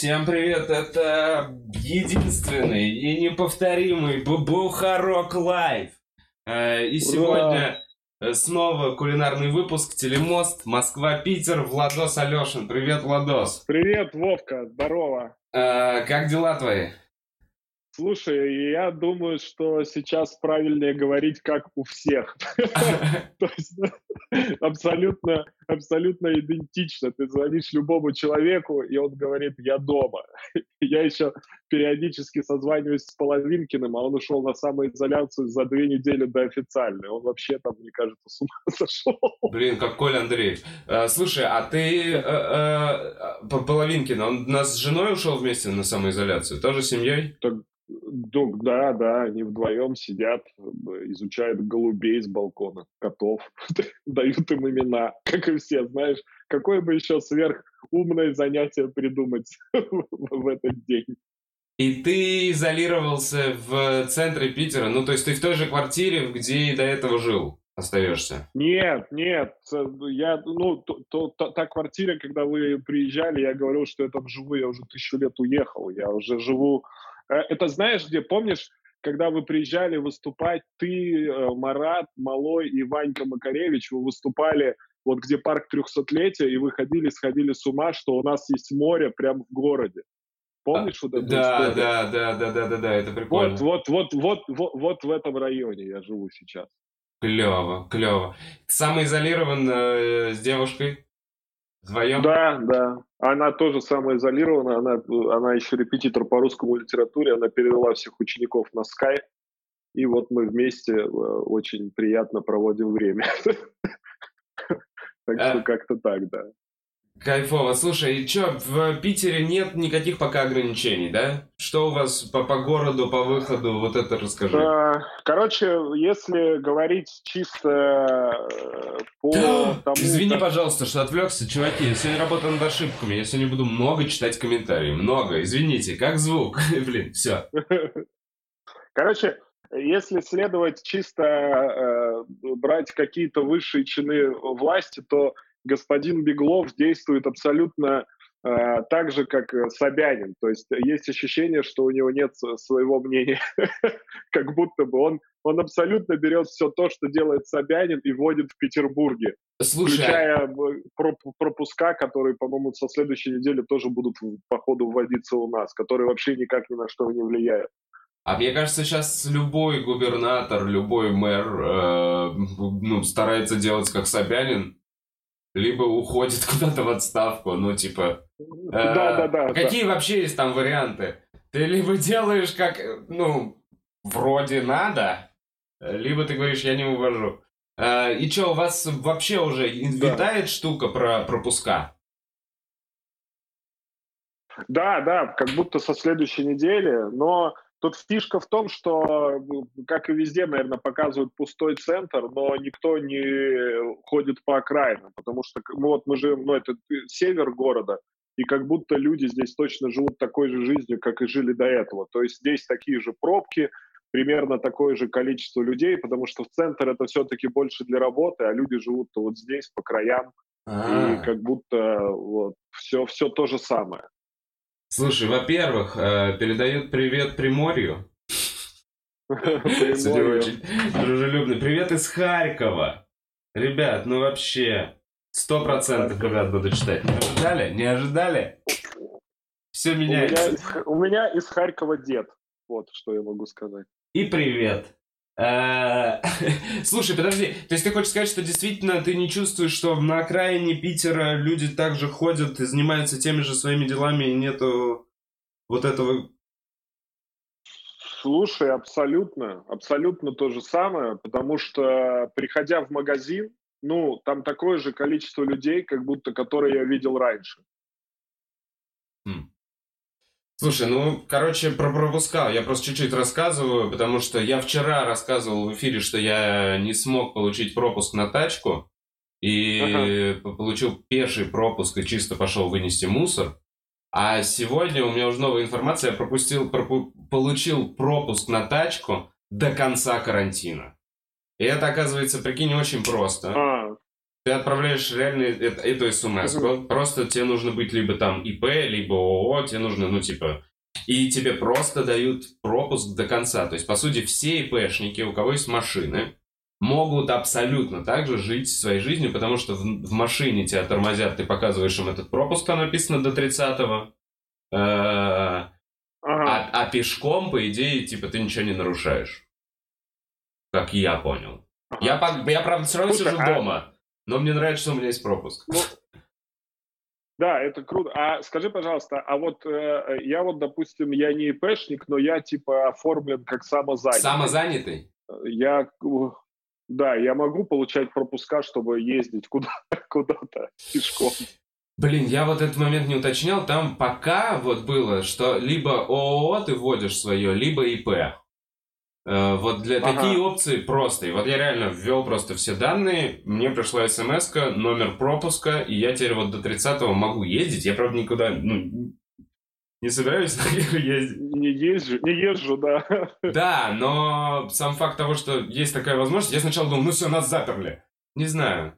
Всем привет, это единственный и неповторимый Бубухарок Лайв. Э, и сегодня э, снова кулинарный выпуск Телемост, Москва-Питер, Владос Алешин. Привет, Владос. Привет, Вовка, здорово. Э, как дела твои? Слушай, я думаю, что сейчас правильнее говорить, как у всех. То есть абсолютно, абсолютно идентично. Ты звонишь любому человеку, и он говорит, я дома. Я еще периодически созваниваюсь с Половинкиным, а он ушел на самоизоляцию за две недели до официальной. Он вообще там, мне кажется, с ума сошел. Блин, как Коля Андрей. Э, слушай, а ты э, э, Половинкин, он нас с женой ушел вместе на самоизоляцию? Тоже семьей? Так, да, да, они вдвоем сидят, изучают голубей с балкона, котов, дают им имена, как и все, знаешь. Какое бы еще сверхумное занятие придумать в этот день? И ты изолировался в центре Питера, ну, то есть ты в той же квартире, где и до этого жил? остаешься? Нет, нет, я, ну, то, то, та, та квартира, когда вы приезжали, я говорил, что я там живу, я уже тысячу лет уехал, я уже живу Э, это знаешь, где, помнишь, когда вы приезжали выступать, ты, э, Марат, Малой и Ванька Макаревич, вы выступали вот где парк трехсотлетия, и вы ходили, сходили с ума, что у нас есть море прямо в городе. Помнишь а, вот это? Да, да, да, да, да, да, да, это прикольно. Вот, вот, вот, вот, вот, вот в этом районе я живу сейчас. Клево, клево. Ты самоизолирован э, с девушкой? Вдвоем? Да, да. Она тоже самоизолирована, она, она еще репетитор по русскому литературе, она перевела всех учеников на скайп, и вот мы вместе э, очень приятно проводим время. Так что а как-то так, да. Кайфово. Слушай, и что, в Питере нет никаких пока ограничений, да? Что у вас по, по городу, по выходу, вот это расскажи. А, короче, если говорить чисто э, по тому... Извини, пожалуйста, что отвлекся, чуваки. Я сегодня работаю над ошибками. Я сегодня буду много читать комментарии. Много. Извините, как звук? Блин, все. Короче, если следовать чисто э, брать какие-то высшие чины власти, то господин Беглов действует абсолютно э, так же, как Собянин. То есть есть ощущение, что у него нет своего мнения. как будто бы он, он абсолютно берет все то, что делает Собянин, и вводит в Петербурге. Слушай, включая пропуска, которые, по-моему, со следующей недели тоже будут по ходу вводиться у нас, которые вообще никак ни на что не влияют. А мне кажется, сейчас любой губернатор, любой мэр э, ну, старается делать как Собянин, либо уходит куда-то в отставку, ну, типа... Э, да, да, да. Какие да. вообще есть там варианты? Ты либо делаешь как, ну, вроде надо, либо ты говоришь, я не увожу. Э, и что, у вас вообще уже витает да. штука про пропуска? Да, да, как будто со следующей недели, но Тут фишка в том, что, как и везде, наверное, показывают пустой центр, но никто не ходит по окраинам, потому что ну, вот мы живем, ну, это север города, и как будто люди здесь точно живут такой же жизнью, как и жили до этого. То есть здесь такие же пробки, примерно такое же количество людей, потому что в центр это все-таки больше для работы, а люди живут вот здесь, по краям, А-а-а. и а. как будто вот все, все то же самое. Слушай, во-первых, э, передают привет Приморью. Сегодня очень дружелюбный. Привет из Харькова. Ребят, ну вообще, сто процентов, ребят, буду читать. Не ожидали? Не ожидали? Все меняется. У меня, из Харькова дед. Вот, что я могу сказать. И привет. Э, слушай, подожди, то есть ты хочешь сказать, что действительно ты не чувствуешь, что на окраине Питера люди также ходят и занимаются теми же своими делами, и нету вот этого... Слушай, абсолютно, абсолютно то же самое, потому что, приходя в магазин, ну, там такое же количество людей, как будто, которые я видел раньше. Хм. Слушай, ну, короче, про пропускал. Я просто чуть-чуть рассказываю, потому что я вчера рассказывал в эфире, что я не смог получить пропуск на тачку. И ага. получил пеший пропуск и чисто пошел вынести мусор. А сегодня у меня уже новая информация. Я пропустил, пропу- получил пропуск на тачку до конца карантина. И это, оказывается, прикинь, очень просто. А, Ты отправляешь реально это, эту смс -ку. Просто тебе нужно быть либо там ИП, либо ООО. Тебе нужно, ну, типа... И тебе просто дают пропуск до конца. То есть, по сути, все ИПшники, у кого есть машины, могут абсолютно так же жить своей жизнью, потому что в, в машине тебя тормозят, ты показываешь им этот пропуск, там написано до 30-го. Э, ага. а, а пешком, по идее, типа, ты ничего не нарушаешь. Как я понял. Ага. Я, я, правда, все равно Слушай, сижу а... дома, но мне нравится, что у меня есть пропуск. Ну, да, это круто. А скажи, пожалуйста, а вот э, я вот, допустим, я не ИПшник, но я типа оформлен как самозанятый. Самозанятый? Я да, я могу получать пропуска, чтобы ездить куда- куда-то пешком. Блин, я вот этот момент не уточнял. Там пока вот было, что либо ООО ты вводишь свое, либо ИП. Э, вот для ага. такие опции просто. И вот я реально ввел просто все данные, мне пришла смс номер пропуска, и я теперь вот до 30-го могу ездить. Я, правда, никуда, ну, не собираюсь ездить. Не езжу, не езжу, да. Да, но сам факт того, что есть такая возможность, я сначала думал, ну все, нас заперли. Не знаю.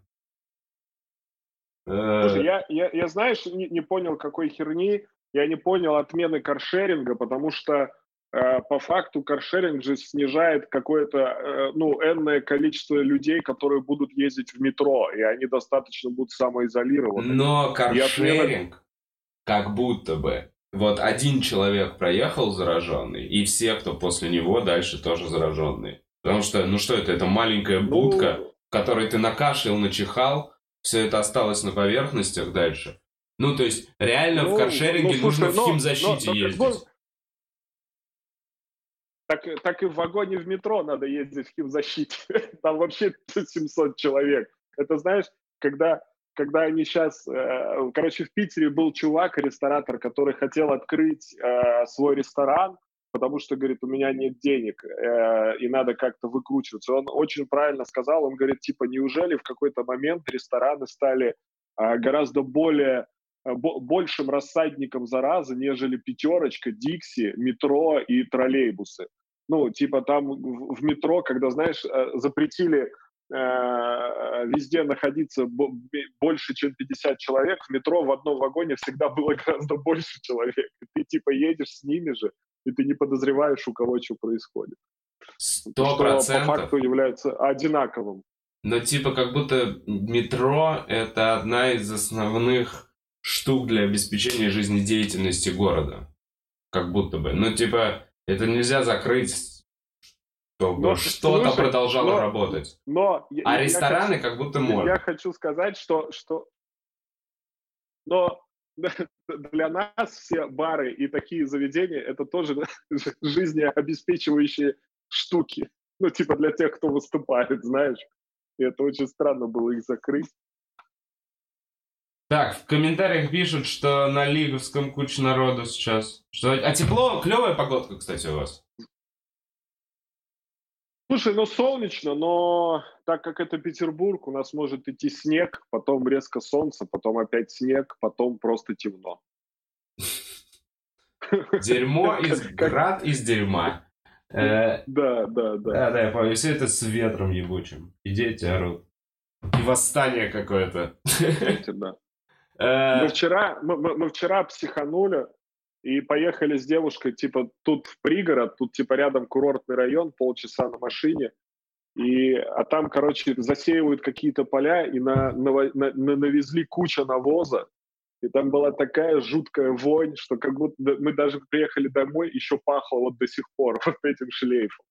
Слушай, я, я, я, знаешь, не, не понял, какой херни, я не понял отмены каршеринга, потому что э, по факту каршеринг же снижает какое-то, э, ну, энное количество людей, которые будут ездить в метро, и они достаточно будут самоизолированы. Но каршеринг, отмены... как будто бы, вот один человек проехал зараженный, и все, кто после него, дальше тоже зараженные. Потому что, ну что это, это маленькая ну, будка, ну... в которой ты накашлял, начихал, все это осталось на поверхностях дальше. Ну, то есть, реально ну, в каршеринге ну, слушай, нужно но, в химзащите но, но, ездить. Так, так и в вагоне в метро надо ездить в химзащите. Там вообще 700 человек. Это знаешь, когда когда они сейчас... Э, короче, в Питере был чувак, ресторатор, который хотел открыть э, свой ресторан, потому что, говорит, у меня нет денег, э, и надо как-то выкручиваться. Он очень правильно сказал, он говорит, типа, неужели в какой-то момент рестораны стали гораздо более большим рассадником заразы, нежели пятерочка, Дикси, метро и троллейбусы. Ну, типа там в метро, когда, знаешь, запретили Э, везде находиться больше, чем 50 человек, в метро в одном вагоне всегда было гораздо больше человек. Ты типа едешь с ними же, и ты не подозреваешь, у кого что происходит. Сто процентов. по факту является одинаковым. Но типа как будто метро — это одна из основных штук для обеспечения жизнедеятельности города. Как будто бы. Ну типа это нельзя закрыть чтобы что-то продолжало но, работать. Но, а я, рестораны я хочу, как будто можно. Я хочу сказать, что, что но для нас все бары и такие заведения это тоже жизнеобеспечивающие штуки. Ну, типа для тех, кто выступает, знаешь. И это очень странно было их закрыть. Так, в комментариях пишут, что на Лиговском куча народу сейчас. Что... А тепло, клевая погодка, кстати, у вас. Слушай, ну солнечно, но так как это Петербург, у нас может идти снег, потом резко солнце, потом опять снег, потом просто темно. Дерьмо из град из дерьма. Э, да, да, да. Да, да, я помню. Все это с ветром ебучим. И дети орут. И восстание какое-то. Да. Э, мы вчера, мы, мы вчера психанули, и поехали с девушкой, типа, тут в пригород, тут, типа, рядом курортный район, полчаса на машине, и, а там, короче, засеивают какие-то поля, и на, на, на, навезли куча навоза, и там была такая жуткая вонь, что как будто мы даже приехали домой, еще пахло вот до сих пор вот этим шлейфом.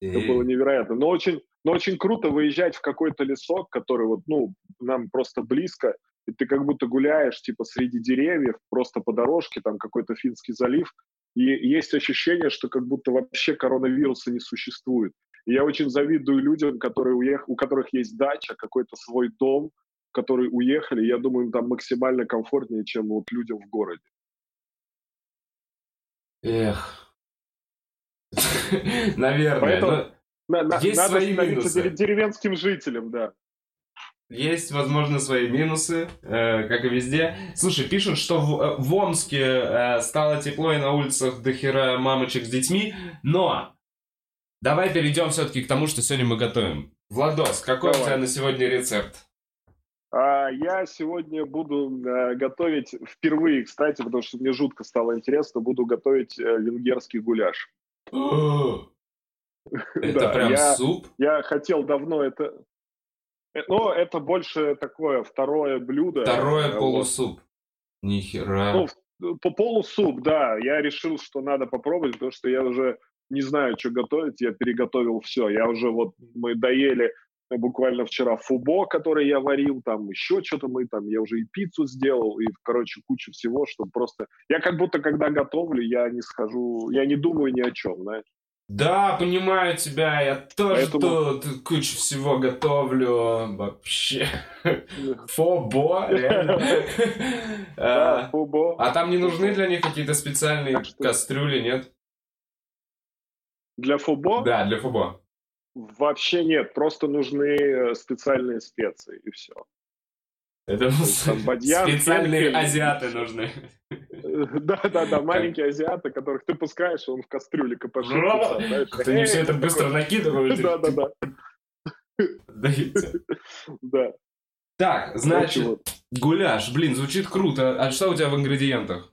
Это было невероятно. Но очень, но очень круто выезжать в какой-то лесок, который вот, ну, нам просто близко, и ты как будто гуляешь, типа, среди деревьев, просто по дорожке, там какой-то Финский залив, и есть ощущение, что как будто вообще коронавируса не существует. И я очень завидую людям, которые уех... у которых есть дача, какой-то свой дом, которые уехали. Я думаю, им там максимально комфортнее, чем вот людям в городе. Эх. Наверное. Есть свои минусы. деревенским жителям, да. Есть, возможно, свои минусы, э, как и везде. Слушай, пишут, что в, э, в Омске э, стало тепло и на улицах до хера мамочек с детьми, но давай перейдем все-таки к тому, что сегодня мы готовим. Владос, какой давай. у тебя на сегодня рецепт? А я сегодня буду э, готовить впервые, кстати, потому что мне жутко стало интересно, буду готовить э, венгерский гуляш. Это Да, прям я- суп? Я хотел давно это... э, Но это больше такое второе блюдо. Второе Э, вот. полусуп. Нихера. Ну, в- по полусуп, да. Я решил, что надо попробовать, потому что я уже не знаю, что готовить. Я переготовил все. Я уже вот, мы доели э, буквально вчера фубо, который я варил, там еще что-то мы там, я уже и пиццу сделал, и, короче, куча всего, что просто... Я как будто, когда готовлю, я не схожу, я не думаю ни о чем, знаешь. Да, понимаю тебя, я тоже Поэтому- тут кучу всего готовлю. Вообще. Фобо, реально. А, фубо. А там не нужны для них какие-то специальные кастрюли, нет? Для фубо Да, для фобо. вообще нет, просто нужны э, специальные специи, и все. Это специальные азиаты нужны. Да-да-да, маленькие азиаты, которых ты пускаешь, он в кастрюле КПШ. Они все это быстро накидывают. Да-да-да, да. Так, значит, гуляш, блин, звучит круто. А что у тебя в ингредиентах?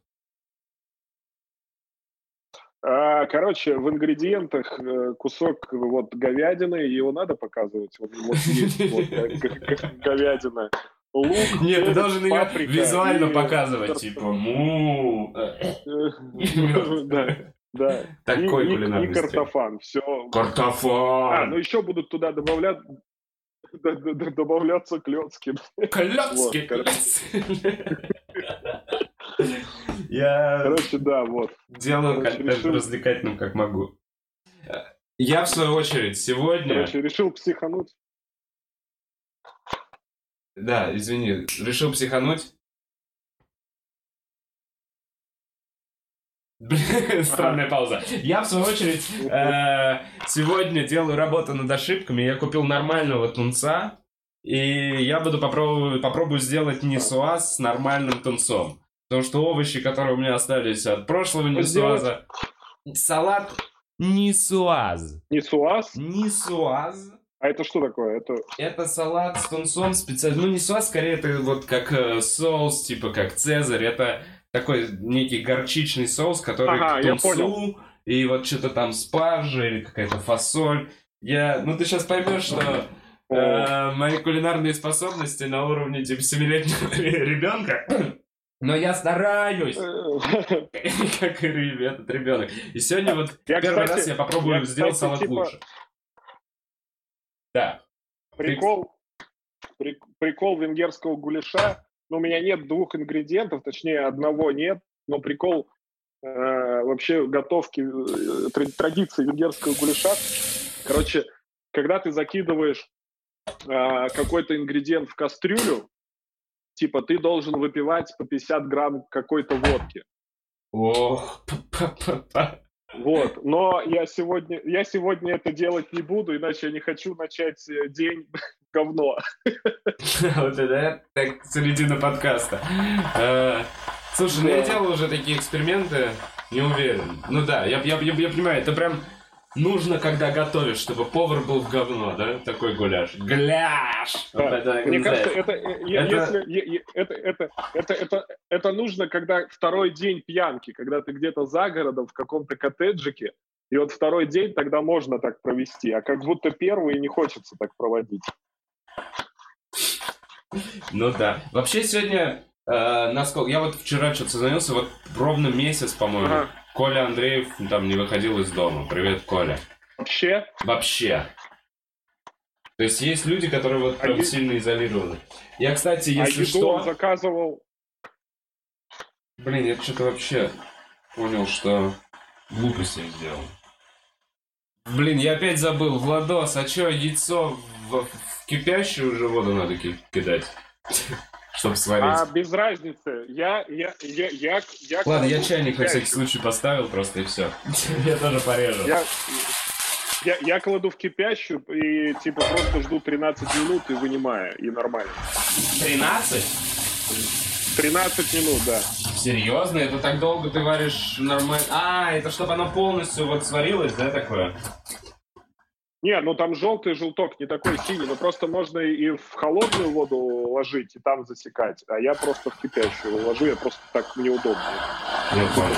А, Короче, в ингредиентах э, кусок вот говядины, его надо показывать. Вот, вот есть вот, э, говядина. Лук, Нет, ты должен ее визуально показывать, типа, му. Да. Такой И- кулинарный И картофан, все. А, ну Картофан. еще будут туда добавлять добавляться клетки. Клёцкий. Вот, Я Короче, да, вот. делаю короче, контент решил- развлекательным, как могу. Я, в свою очередь, сегодня... Короче, решил психануть. Да, извини, решил психануть. Блин, странная пауза. Я, в свою очередь, э, сегодня делаю работу над ошибками. Я купил нормального тунца. И я буду попробую, попробую сделать нисуаз с нормальным тунцом. Потому что овощи, которые у меня остались от прошлого нисуаза... Салат нисуаз. Не суаз. А это что такое? Это Это салат с тунцом специально. Ну, не соус, скорее это вот как э, соус, типа как цезарь. Это такой некий горчичный соус, который Ага, к тунцу. И вот что-то там спаржа или какая-то фасоль. Я... Ну, ты сейчас поймешь, что э, мои кулинарные способности на уровне типа 7-летнего ребенка. Но я стараюсь, как и этот ребенок. И сегодня вот Я, первый кстати, раз я попробую я, сделать кстати, салат типа- лучше. Да. прикол, при- прикол венгерского гуляша. Ну, у меня нет двух ингредиентов, точнее, одного нет, но прикол э, вообще готовки, э, тр- традиции венгерского гуляша. Короче, когда ты закидываешь э, какой-то ингредиент в кастрюлю, типа ты должен выпивать по 50 грамм какой-то водки. Ох. Вот. Но я сегодня, я сегодня это делать не буду, иначе я не хочу начать э, день говно. Вот это так середина подкаста. Э, Слушай, ну я делал уже такие эксперименты, не уверен. Ну да, я, я, я, я понимаю, это прям нужно, когда готовишь, чтобы повар был в говно, да? Такой гуляш. Гляш! Вот Да. это, Мне не кажется, это, э, Это- если это, это, это, это, это нужно, когда второй день пьянки, когда ты где-то за городом в каком-то коттеджике, и вот второй день тогда можно так провести, а как будто первый не хочется так проводить. Ну да. Вообще сегодня, э, насколько... Я вот вчера что-то созвонился, вот ровно месяц, по-моему, Ага. Коля Андреев там не выходил из дома. Привет, Коля. Вообще, Вообще. То есть есть люди, которые вот А прям е- сильно изолированы. Я, кстати, а если еду что... он заказывал... Блин, я что-то вообще понял, что глупости сделал. Блин, я опять забыл. Владос, а чё, яйцо в, в кипящую уже воду надо ки- кидать? Чтобы А сварить. без разницы, я, я, я, я, я Ладно, я чайник на всякий случай поставил просто и все. Я тоже порежу. Я, я, я кладу в кипящую и типа просто жду 13 минут и вынимаю, и нормально. 13? 13 минут, да. Серьезно? Это так долго ты варишь нормально? А, это чтобы оно полностью вот сварилось, да, такое? Не, ну там желтый желток, не такой синий, но просто можно и в холодную воду ложить, и там засекать. А я просто в кипящую ложу, я просто так мне удобно. Я понял.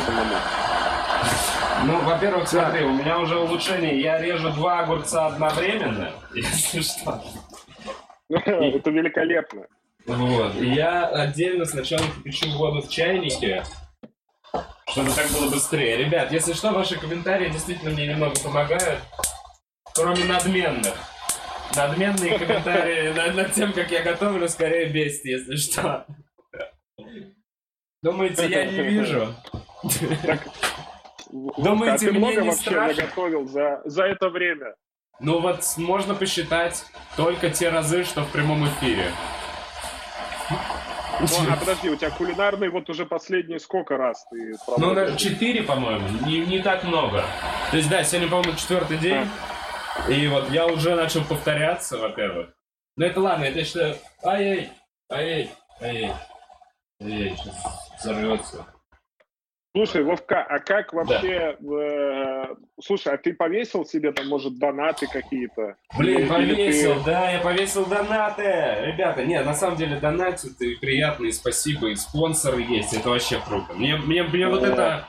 Ну, во-первых, смотри, у меня уже улучшение. Я режу два огурца одновременно, если что. Это великолепно. Вот. И я отдельно сначала кипячу воду в чайнике, чтобы так было быстрее. Ребят, если что, ваши комментарии действительно мне немного помогают. Кроме надменных. Надменные комментарии над, над тем, как я готовлю, скорее бесит, если что. Думаете, я не вижу? Думаете, а ты много не вообще страшно? наготовил за, за это время? Ну вот можно посчитать только те разы, что в прямом эфире. Ну, а подожди, у тебя кулинарный вот уже последние сколько раз ты Ну, четыре, по-моему, не, не так много. То есть, да, сегодня, по-моему, четвертый день. А. И вот я уже начал повторяться, во-первых. Но это ладно, это что... Ай-яй, ай-яй, ай-яй. Ай-яй, сейчас взорвется. Слушай, Вовка, а как вообще... Да. Э, слушай, а ты повесил себе там, может, донаты какие-то? Блин, или, повесил, или ты... да, я повесил донаты! Ребята, нет, на самом деле донатят и приятные, спасибо, и спонсоры есть, это вообще круто. Мне, мне, мне вот это...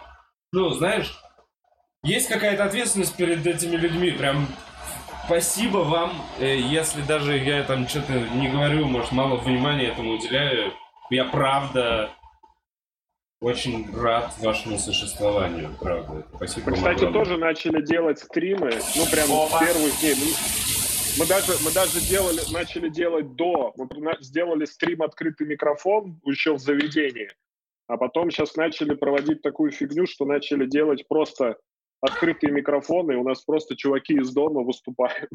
Ну, знаешь, есть какая-то ответственность перед этими людьми, прям спасибо вам, э, если даже я там что-то не говорю, может, мало внимания этому уделяю, я правда очень рад вашему существованию, правда. Спасибо Мы, кстати, огромное. тоже начали делать стримы, ну, прямо с первых дней. Мы даже, мы даже делали, начали делать до, мы сделали стрим «Открытый микрофон» еще в заведении, а потом сейчас начали проводить такую фигню, что начали делать просто открытые микрофоны, и у нас просто чуваки из дома выступают.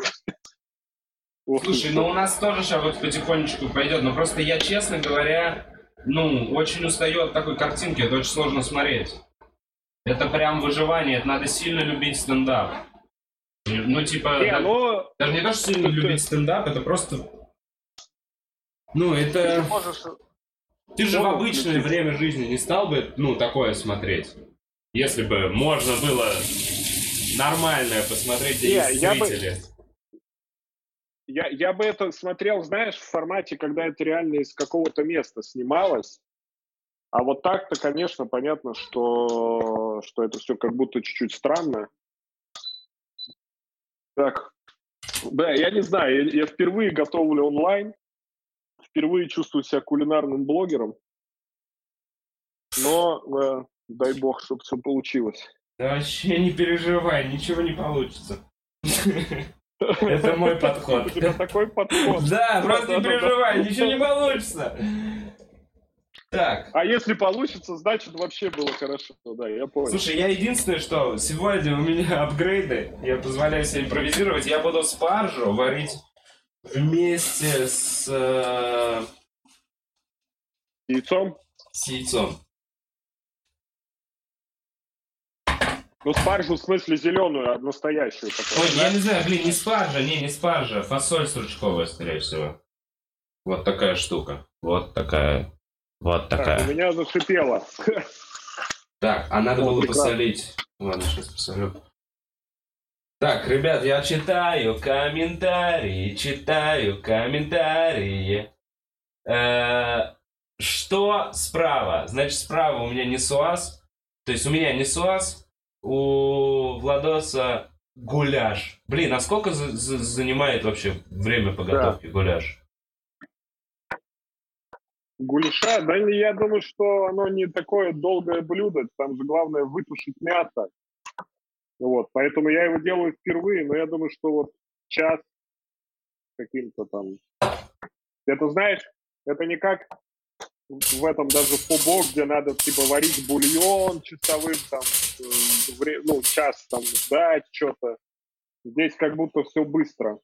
Слушай, ну у нас тоже сейчас вот потихонечку пойдет, но просто я, честно говоря, ну, очень устаю от такой картинки, это очень сложно смотреть. Это прям выживание, это надо сильно любить стендап. Ну, типа, не, но... даже не то, что сильно любить стендап, это просто... Ну, это... Ты, можешь... Ты же в обычное время жизни не стал бы, ну, такое смотреть. Если бы можно было нормальное посмотреть, где есть зрители. Бы я, я бы это смотрел, знаешь, в формате, когда это реально из какого-то места снималось. А вот так-то, конечно, понятно, что, что это все как будто чуть-чуть странно. Так, да, я не знаю, я, я впервые готовлю онлайн, впервые чувствую себя кулинарным блогером, но э, дай бог, чтобы все получилось. Да вообще не переживай, ничего не получится. Это мой подход. У тебя такой подход. Да, просто не переживай, ничего не получится. Так. А если получится, значит вообще было хорошо. Да, я понял. Слушай, я единственное, что сегодня у меня апгрейды, я позволяю себе импровизировать, я буду спаржу варить вместе с... Э... Яйцом? С яйцом. Ну, спаржу в смысле зеленую, а настоящую. Такую, Ой, да? я не знаю, блин, не спаржа, не, не спаржа, фасоль стручковая, скорее всего. Вот такая штука. Вот такая. Вот такая. Так, у меня зашипело. Так, а надо было посолить. Ладно, сейчас посолю. Так, ребят, я читаю комментарии, читаю комментарии. Э, что справа? Значит, справа у меня не СУАЗ. То есть у меня не СУАЗ, у Владоса гуляш. Блин, а сколько за за занимает вообще время подготовки да. гуляш? Гуляша? Да я думаю, что оно не такое долгое блюдо. Там же главное вытушить мясо. Вот, поэтому я его делаю впервые, но я думаю, что вот час каким-то там... Это знаешь, это не как в этом даже в пубок, где надо типа варить бульон часовым, там, э, ну, час там ждать что-то. Здесь как будто все быстро.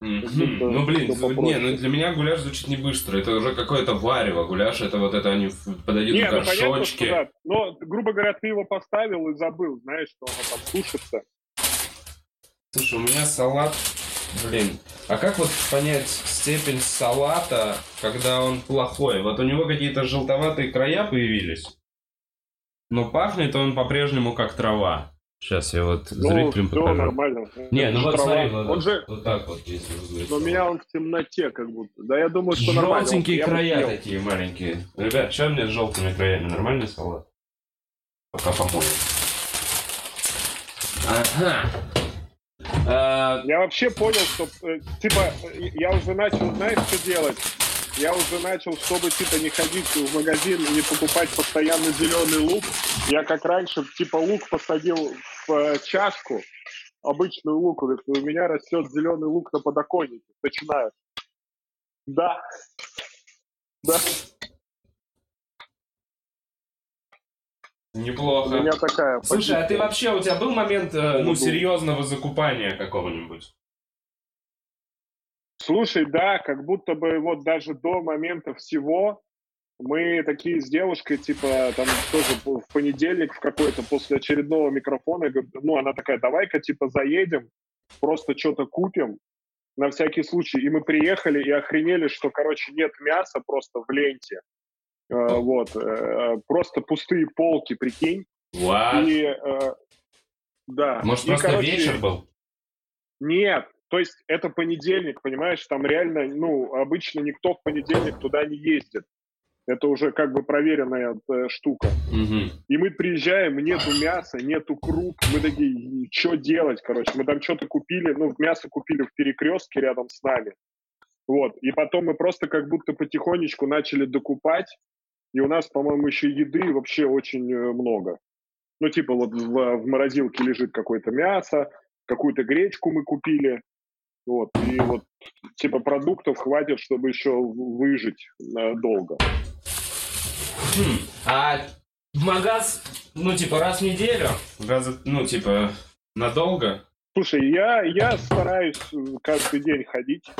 Mm-hmm. Ну, блин, не, ну для меня гуляш звучит не быстро. Это уже какое-то варево. Гуляш это вот это они подойдут не, в ну, горшочки. Ну, понятно, да. Но, грубо говоря, ты его поставил и забыл, знаешь, что оно там сушится. Слушай, у меня салат Блин, а как вот понять степень салата, когда он плохой? Вот у него какие-то желтоватые края появились, но пахнет он по-прежнему как трава. Сейчас я вот Ну, зрителям все покажу. нормально. Не, ну вот трава. смотри, вот, Он же, вот так вот, если выглядит. но у меня он в темноте как будто. Да я думаю, что нормально. Желтенькие края такие маленькие. Ребят, что мне с желтыми краями? Нормальный салат? Пока помою. Ага. А, Я вообще понял, что, э, типа, э, я уже начал, знаешь, что делать? Я уже начал, чтобы, типа, не ходить в магазин и не покупать постоянно зеленый лук. Я как раньше, типа, лук посадил в э, чашку, обычную лук, говорит, и у меня растет зеленый лук на подоконнике. Начинаю. Да. Да, у неплохо. меня такая Слушай, а ты позиция. вообще, у тебя был момент, э, ну, Был. серьезного закупания какого-нибудь? Слушай, да, как будто бы вот даже до момента всего мы такие с девушкой, типа, там тоже в понедельник в какой-то после очередного микрофона, ну, она такая, давай-ка, типа, заедем, просто что-то купим на всякий случай. И мы приехали и охренели, что, короче, нет мяса просто в ленте. Э, вот, э, просто пустые полки, прикинь. Вау. И, э, да. Может, И, просто короче, вечер был? нет, то есть это понедельник, понимаешь, там реально, ну, обычно никто в понедельник туда не ездит. Это уже как бы проверенная э, штука. Мгм. И мы приезжаем, нету мяса, нету круп. Мы такие, что делать, короче? Мы там что-то купили, ну, мясо купили в перекрестке рядом с нами. Вот. И потом мы просто как будто потихонечку начали докупать. И у нас, по-моему, еще еды вообще очень э, много. Ну, типа вот в, в морозилке лежит какое-то мясо, какую-то гречку мы купили. Вот. И вот типа продуктов хватит, чтобы еще выжить э, долго. Хм, А в магаз, ну, типа, раз в неделю? Раза, ну, типа, надолго? Слушай, я, я стараюсь э, каждый день ходить.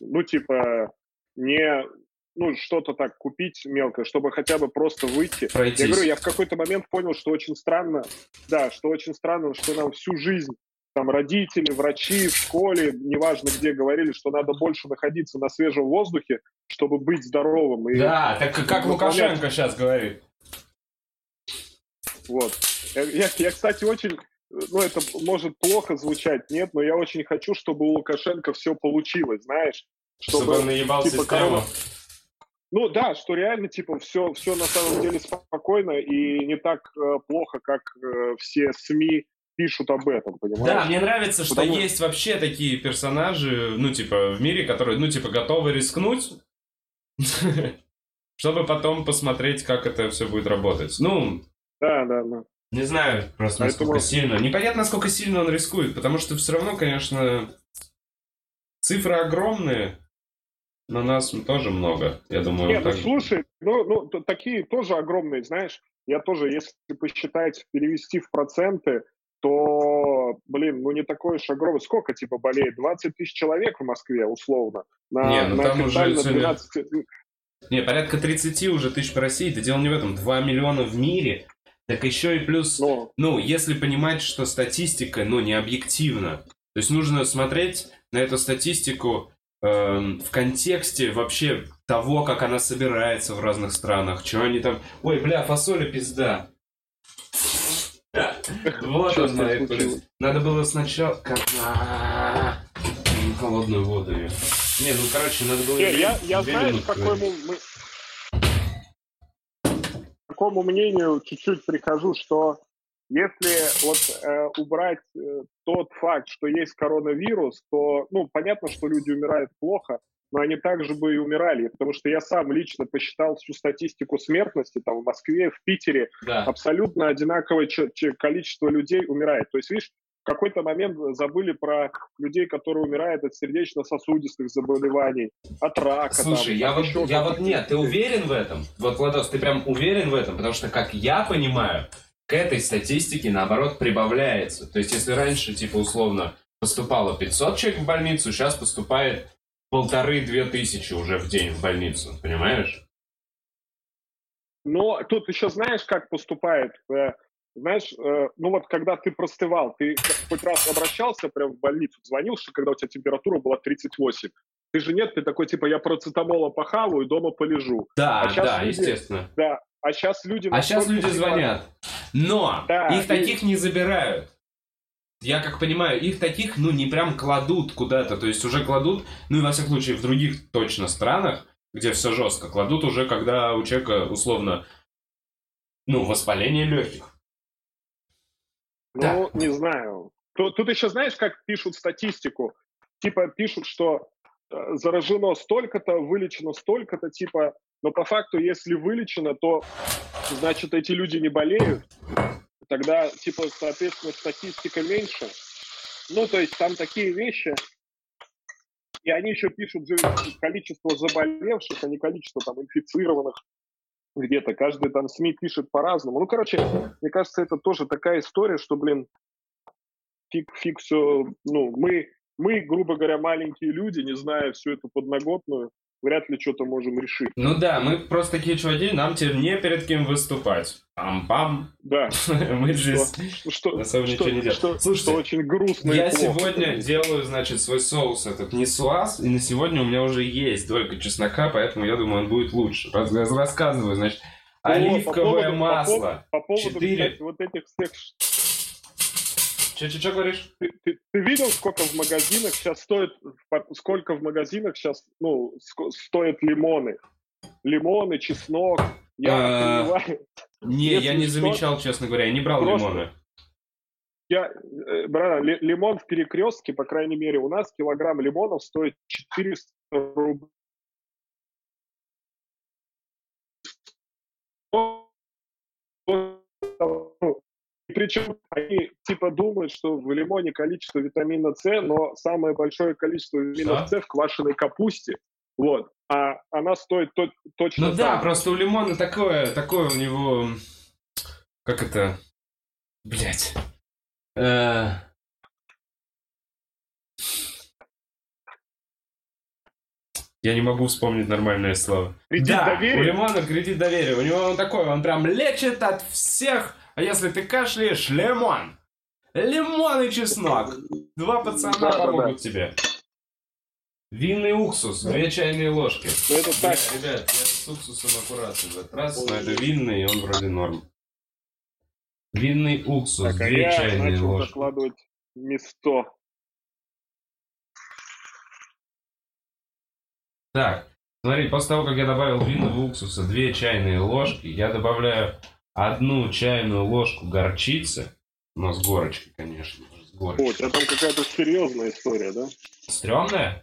Ну, типа, не ну, что-то так купить мелкое, чтобы хотя бы просто выйти. Пройтись. Я говорю, я в какой-то момент понял, что очень странно, да, что очень странно, что нам всю жизнь там родители, врачи в школе, неважно где, говорили, что надо больше находиться на свежем воздухе, чтобы быть здоровым. И Да, так как выполнять. Лукашенко сейчас говорит. Вот. Я, я, я, кстати, очень, ну, это может плохо звучать, нет, но я очень хочу, чтобы у Лукашенко все получилось, знаешь, Чтобы, чтобы, он наебал типа, систему. корона- ну да, что реально, типа, все, все на самом деле спокойно и не так э, плохо, как э, все СМИ пишут об этом, понимаешь? Да, мне нравится, что Потому- есть вообще такие персонажи, ну, типа, в мире, которые, ну, типа, готовы рискнуть, чтобы потом посмотреть, как это все будет работать. Ну, да, да, да. не знаю просто, Поэтому- насколько сильно. Непонятно, насколько сильно он рискует, потому что все равно, конечно, цифры огромные, но нас тоже много. Я думаю, Нет, ну так- слушай, ну, ну такие тоже огромные, знаешь, я тоже, если посчитать, перевести в проценты, то, блин, ну не такой уж огромный. Сколько, типа, болеет? 20 тысяч человек в Москве, условно. На, Не, ну на там уже официально сегодня- 12... Не, порядка 30 уже тысяч по России. Это дело не в этом. 2 миллиона в мире. Так еще и плюс... Ну, Ну, если понимать, что статистика, ну, не объективна. То есть нужно смотреть на эту статистику в контексте вообще того, как она собирается в разных странах. Чего они там... Ой, бля, фасоля пизда. Вот он. Надо было сначала... Холодную воду ее. Не, ну, короче, надо было... не, я, я знаешь, какому, мы... к какому мнению чуть-чуть прихожу, что если вот э, убрать э, тот факт, что есть коронавирус, то, ну, понятно, что люди умирают плохо, но они также бы и умирали, потому что я сам лично посчитал всю статистику смертности там в Москве, в Питере, Да. абсолютно одинаковое количество людей умирает. То есть, видишь, в какой-то момент забыли про людей, которые умирают от сердечно-сосудистых заболеваний, от рака. Слушай, там, я от вот, еще я вот нет, ты уверен в этом? Вот, Владос, ты прям уверен в этом? Потому что, как я понимаю, к этой статистике, наоборот, прибавляется. То есть, если раньше, типа, условно, поступало 500 человек в больницу, сейчас поступает полторы-две тысячи уже в день в больницу, понимаешь? Но тут еще знаешь, как поступает? Э, Знаешь, э, ну вот когда ты простывал, ты хоть раз обращался прям в больницу, звонил, что когда у тебя температура была 38? Ты же нет, ты такой, типа, я процетамола похаваю, дома полежу. Да, А да, люди- естественно. Да, а сейчас люди... А сейчас люди типа, звонят. Но Да, их и- таких не забирают. я как понимаю, их таких, ну, не прям кладут куда-то, то есть уже кладут, ну, и во всяком случае, в других точно странах, где все жестко, кладут уже, когда у человека, условно, ну, воспаление легких. Ну, да. не знаю. Тут, тут еще знаешь, как пишут статистику? Типа пишут, что э, заражено столько-то, вылечено столько-то, типа, но по факту, если вылечено, то значит эти люди не болеют, тогда, типа, соответственно, статистика меньше. Ну, то есть там такие вещи, и они еще пишут количество заболевших, а не количество там инфицированных где-то. Каждый там СМИ пишет по-разному. Ну, короче, мне кажется, это тоже такая история, что, блин, фиг, фиг все, ну, мы, мы, грубо говоря, маленькие люди, не зная всю эту подноготную, вряд ли что-то можем решить. Ну да, мы просто такие чуваки, нам теперь не перед кем выступать. Пам-пам. Да. мы здесь что, особо ничего не делаем. Слушайте, что очень грустно Я сегодня делаю, значит, свой соус этот не суаз, и на сегодня у меня уже есть долька чеснока, поэтому я думаю, он будет лучше. Рассказываю, значит, оливковое масло. По поводу, 4... вот этих всех Че, че, говоришь? Ты, ты, ты видел, сколько в магазинах сейчас стоит, сколько в магазинах сейчас, ну, стоят лимоны? Лимоны, чеснок. Я понимаю. Не, я не замечал, честно говоря, я не брал лимоны. Я, э, брат, лимон в перекрестке, по крайней мере, у нас килограмм лимонов стоит 400 рублей. Причем они типа думают, что в лимоне количество витамина С, но самое большое количество витамина С в квашеной капусте. Вот. А она стоит то, точно. Ну да, просто у лимона такое, такое у него. Как это? Блять. Э... Я не могу вспомнить нормальное слово. Кредит да, доверия? у лимона кредит доверия. У него он такой, он прям лечит от всех а если ты кашляешь, лимон. Лимон и чеснок. Два пацана да, помогут да. тебе. Винный уксус, две чайные ложки. Ну, это так. Ребят, я с уксусом аккуратно в этот раз, но это винный, и он вроде норм. Винный уксус, так, а две а я чайные начал ложки. закладывать не сто. Так, смотри, после того, как я добавил винного уксуса две чайные ложки, я добавляю одну чайную ложку горчицы, но с горочкой, конечно. С горочкой. О, у тебя там какая-то серьезная история, да? Стрёмная?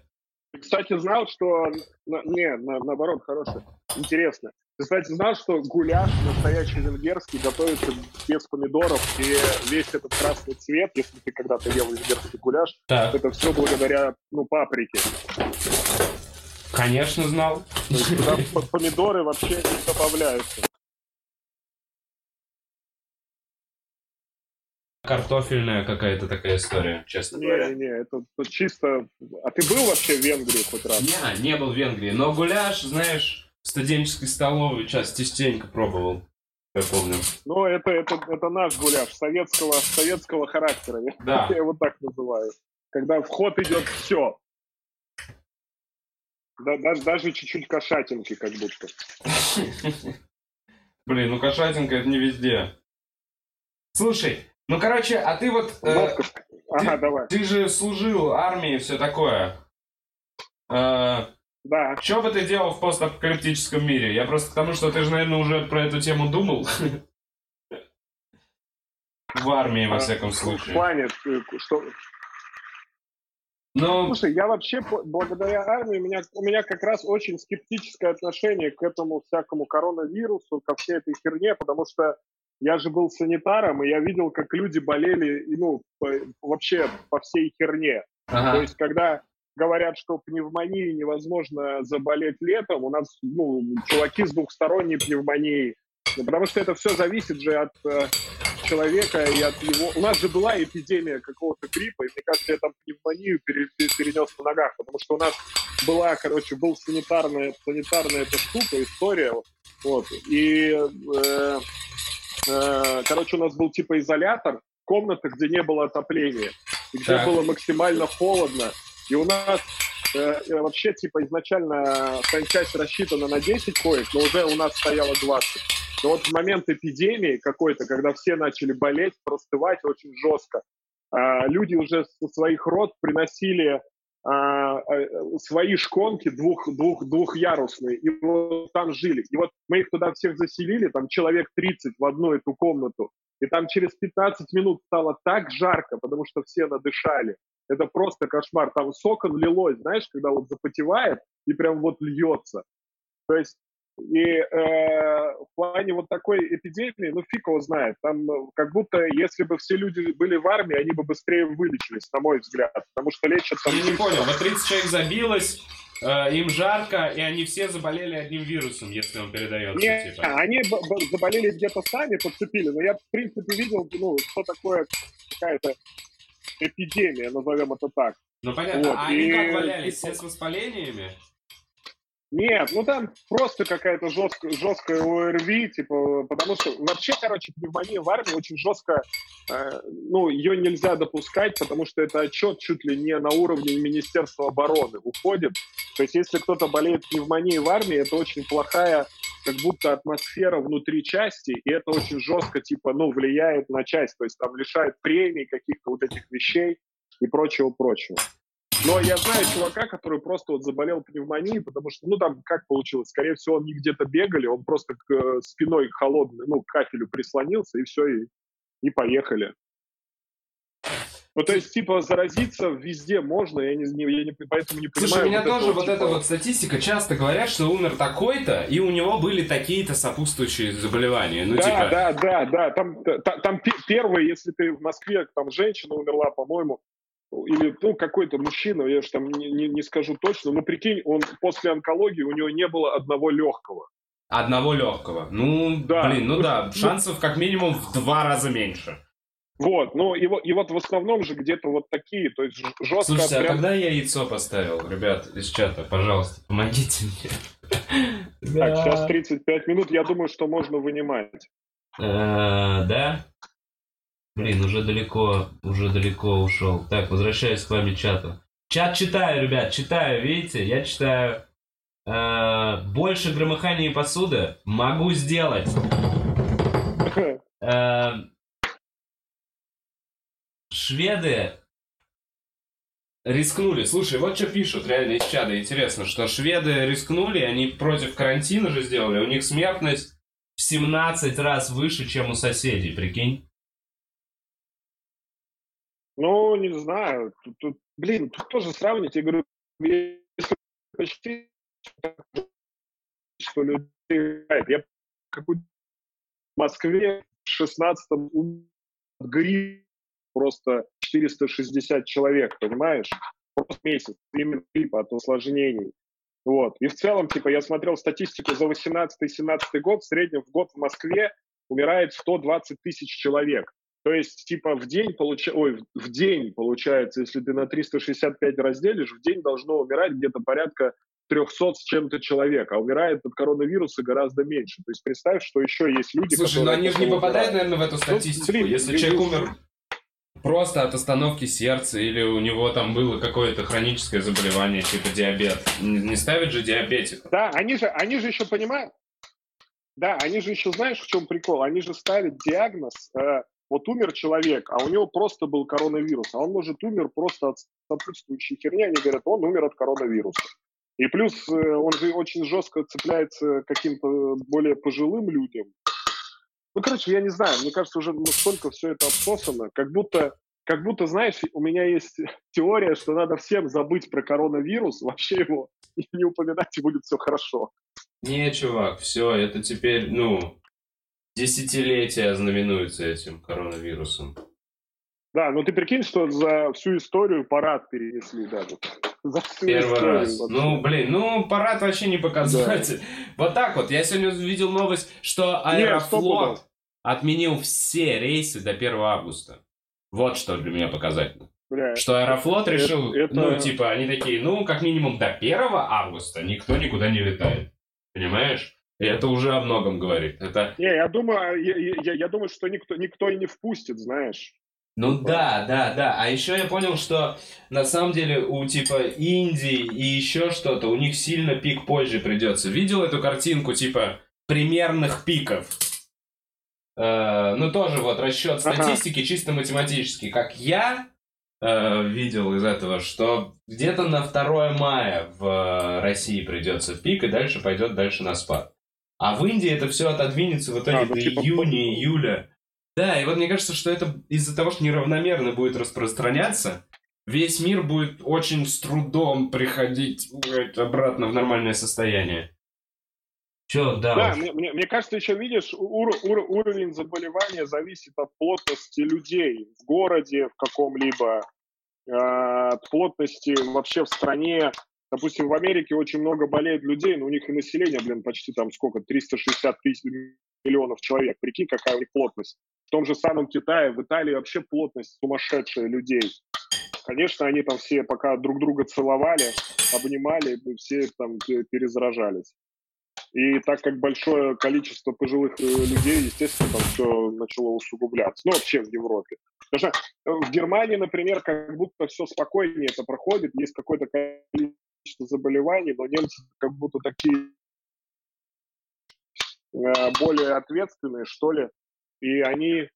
Ты, кстати, знал, что... Не, на, наоборот, хорошая. Интересно. Ты, кстати, знал, что гуляш настоящий венгерский готовится без помидоров, и весь этот красный цвет, если ты когда-то ел венгерский гуляш, так. это все благодаря, ну, паприке. Конечно, знал. То есть туда помидоры вообще не добавляются. Картофельная какая-то такая история, честно не, говоря. Не, не, это, это чисто... А ты был вообще в Венгрии хоть раз? Не, не был в Венгрии. Но гуляш, знаешь, в студенческой столовой часто частенько пробовал. Я помню. Ну, это, это, это наш гуляш советского, советского характера. Да. Я его так называю. Когда в ход идет все. Да, даже, даже чуть-чуть кошатинки, как будто. Блин, ну кошатинка это не везде. Слушай, ну, короче, а ты вот... Э, ага, ты, давай. Ты же служил армии все такое. Э, да. Что бы ты делал в постапокалиптическом мире? Я просто потому, что ты же, наверное, уже про эту тему думал. В армии, во а, всяком случае. В плане, э, что... Ну... Слушай, я вообще, благодаря армии, у меня, у меня как раз очень скептическое отношение к этому всякому коронавирусу, ко всей этой херне, потому что я же был санитаром, и я видел, как люди болели, ну, по, вообще по всей херне. Ага. То есть, когда говорят, что пневмонии невозможно заболеть летом, у нас, ну, чуваки с двухсторонней пневмонией, ну, потому что это все зависит же от э, человека и от его... У нас же была эпидемия какого-то гриппа, и мне кажется, я там пневмонию пере... перенес на ногах, потому что у нас была, короче, был санитарная, санитарная эта штука, история, вот, и э, Э, короче, у нас был типа изолятор, комната, где не было отопления, где так. было максимально холодно. И у нас э, э вообще типа изначально часть рассчитана на 10 коек, но уже у нас стояло 20. Но вот в момент эпидемии какой-то, когда все начали болеть, простывать очень жестко, а, люди уже со своих род приносили свои шконки двух, двух, двухъярусные, и вот там жили. И вот мы их туда всех заселили, там человек 30 в одну эту комнату, и там через 15 минут стало так жарко, потому что все надышали. Это просто кошмар. Там сокон лилось, знаешь, когда вот запотевает и прям вот льется. То есть и э, в плане вот такой эпидемии, ну фиг его знает, там э, как будто если бы все люди были в армии, они бы быстрее вылечились, на мой взгляд, потому что лечат там... Я не понял, вот 30 человек забилось, э, им жарко, и они все заболели одним вирусом, если он передается. Нет, типа. они заболели где-то сами, подцепили, но я в принципе видел, ну, что такое какая-то эпидемия, назовем это так. Ну понятно, вот. а они и... как валялись, все с воспалениями? Нет, ну там просто какая-то жесткая, жесткая ОРВИ, типа, потому что вообще, короче, пневмония в армии очень жестко, э, ну, ее нельзя допускать, потому что это отчет чуть ли не на уровне Министерства обороны уходит. То есть если кто-то болеет пневмонией в армии, это очень плохая как будто атмосфера внутри части, и это очень жестко, типа, ну, влияет на часть, то есть там лишает премий каких-то вот этих вещей и прочего-прочего. Но я знаю чувака, который просто вот заболел пневмонией, потому что, ну, там, как получилось, скорее всего, они где-то бегали, он просто к, э, спиной холодный, ну, к кафелю прислонился, и все, и, и поехали. Ну, то есть, типа, заразиться везде можно, я не, я не поэтому не понимаю. Слушай, у меня вот тоже вот, типа... эта вот статистика, часто говорят, что умер такой-то, и у него были такие-то сопутствующие заболевания. Ну, да, типа... да, да, да, там, там, там первый, если ты в Москве, там женщина умерла, по-моему, или ну, какой-то мужчина, я же там не, не, не скажу точно, но прикинь, он после онкологии у него не было одного легкого. Одного легкого. Ну, да. блин, ну да, шансов как минимум в два раза меньше. Вот, ну и, и вот в основном же где-то вот такие, то есть жестко... Слушайте, а прям... а когда я яйцо поставил, ребят, из чата, пожалуйста, помогите мне. Так, сейчас 35 минут, я думаю, что можно вынимать. Э, да? Блин, уже далеко, уже далеко ушел. Так, возвращаюсь к вами чату. Чат читаю, ребят, читаю, видите? Я читаю. Э, больше громыхания посуды могу сделать. Э, шведы рискнули. Слушай, вот что пишут реально из чада. Интересно, что шведы рискнули, они против карантина же сделали. У них смертность в 17 раз выше, чем у соседей, прикинь. Ну, не знаю. Тут, тут, блин, тут тоже сравнить. Я говорю, если почти что людей... Я как в Москве в 16-м грипп просто 460 человек, понимаешь? Просто месяц, именно гриппа от осложнений. Вот. И в целом, типа, я смотрел статистику за 18-17 год, в среднем в год в Москве умирает 120 тысяч человек. То есть, типа, в день, получ... Ой, в день, получается, если ты на 365 разделишь, в день должно умирать где-то порядка 300 с чем-то человек, а умирает от коронавируса гораздо меньше. То есть представь, что еще есть люди, Слушай, но они же не попадают, наверное, в эту ну, статистику. Ну, блин, если блин, человек умер просто от остановки сердца или у него там было какое-то хроническое заболевание, типа диабет, не ставят же диабетик. Да, они же, они же еще понимают, да, они же еще, знаешь, в чем прикол? Они же ставят диагноз, э, вот умер человек, а у него просто был коронавирус, а он, может, умер просто от сопутствующей херни, они говорят, он умер от коронавируса. И плюс э, он же очень жестко цепляется каким-то более пожилым людям. Ну, короче, я не знаю, мне кажется, уже настолько все это обсосано, как будто, как будто, знаешь, у меня есть теория, что надо всем забыть про коронавирус, вообще его не упоминать, и будет все хорошо. Не, чувак, все, это теперь, ну, десятилетия знаменуются этим коронавирусом. Да, но ты прикинь, что за всю историю парад перенесли даже. За всю Первый историю, раз. Вообще. Ну, блин, ну, парад вообще не показатель. Да. Вот так вот. Я сегодня увидел новость, что Аэрофлот Нет, отменил все рейсы до 1 августа. Вот что для меня показательно. Бля, что Аэрофлот решил, это... ну, типа, они такие, ну, как минимум до 1 августа никто никуда не летает. Понимаешь? И это уже о многом говорит. Это... Не, я думаю, я, я, я думаю, что никто, никто и не впустит, знаешь. Ну да, да, да. А еще я понял, что на самом деле у типа Индии и еще что-то, у них сильно пик позже придется. Видел эту картинку типа примерных пиков? э, ну тоже вот расчет статистики ага. чисто математический, как я э, видел из этого, что где-то на 2 мая в России придется пик, и дальше пойдет дальше на спад. А в Индии это все отодвинется в итоге а, ну, до типа... июня, июля. Да, и вот мне кажется, что это из-за того, что неравномерно будет распространяться, весь мир будет очень с трудом приходить обратно в нормальное состояние. Че, да. Да, мне, мне, мне кажется, еще видишь, ур, ур, уровень заболевания зависит от плотности людей в городе, в каком-либо, э, от плотности вообще в стране. Допустим, в Америке очень много болеет людей, но у них и население, блин, почти там сколько, 360 тысяч миллионов человек. Прикинь, какая у них плотность. В том же самом Китае, в Италии вообще плотность сумасшедшая людей. Конечно, они там все пока друг друга целовали, обнимали, все там перезаражались. И так как большое количество пожилых э, людей, естественно, там все начало усугубляться. Ну, вообще в Европе. Потому что э, в Германии, например, как будто все спокойнее это проходит, есть какое-то количество заболеваний, но немцы как будто такие э, более ответственные, что ли, и они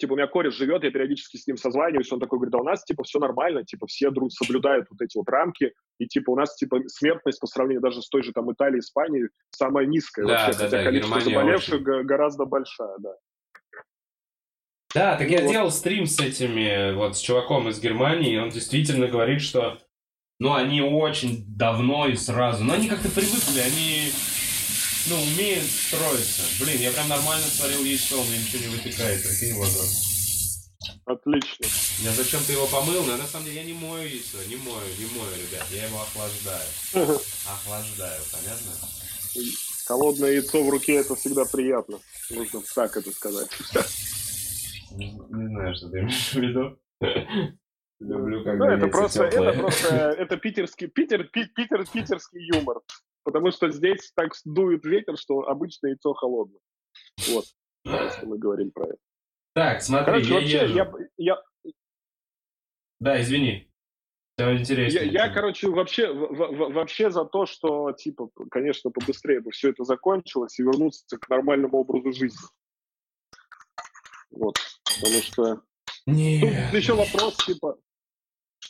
типа, у меня кореш живет, я периодически с ним созваниваюсь, он такой говорит, а у нас, типа, все нормально, типа, все друг соблюдают вот эти вот рамки, и, типа, у нас, типа, смертность по сравнению даже с той же, там, Италией, Испанией самая низкая да, вообще, да, хотя да, количество Германия заболевших очень... гораздо большая, да. Да, так я вот. делал стрим с этими, вот, с чуваком из Германии, и он действительно говорит, что, ну, они очень давно и сразу, но они как-то привыкли, они ну, умеет строиться. Блин, я прям нормально сварил яйцо, меня ничего не вытекает, прикинь, возраст. Отлично. Я зачем ты его помыл? Но на самом деле я не мою яйцо, не мою, не мою, ребят. Я его охлаждаю. Охлаждаю, понятно? Холодное яйцо в руке это всегда приятно. Нужно так это сказать. Не, не знаю, что ты имеешь в виду. Люблю, когда ну, это просто, это просто, это питерский, питер, питер, питерский юмор. Потому что здесь так дует ветер, что обычно яйцо холодное. Вот, если мы говорим про это. Так, смотри, Короче, я вообще, езжу. Я, я... Да, извини. Интересно. Я, я, короче, вообще, в, в, вообще за то, что, типа, конечно, побыстрее бы все это закончилось и вернуться к нормальному образу жизни. Вот. Потому что... Нет. Тут еще вопрос, типа...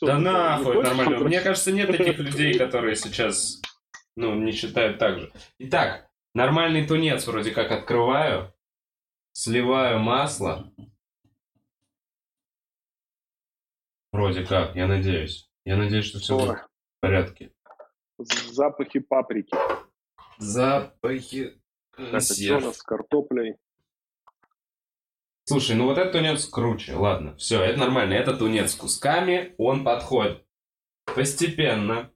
Что, да нахуй, нормально. Мне кажется, нет таких людей, которые сейчас ну, не считают так же. Итак, нормальный тунец вроде как открываю, сливаю масло. Вроде как, я надеюсь. Я надеюсь, что все будет в порядке. Запахи паприки. Запахи у нас с картоплей? Слушай, ну вот этот тунец круче. Ладно, все, это нормально. Это тунец с кусками, он подходит. Постепенно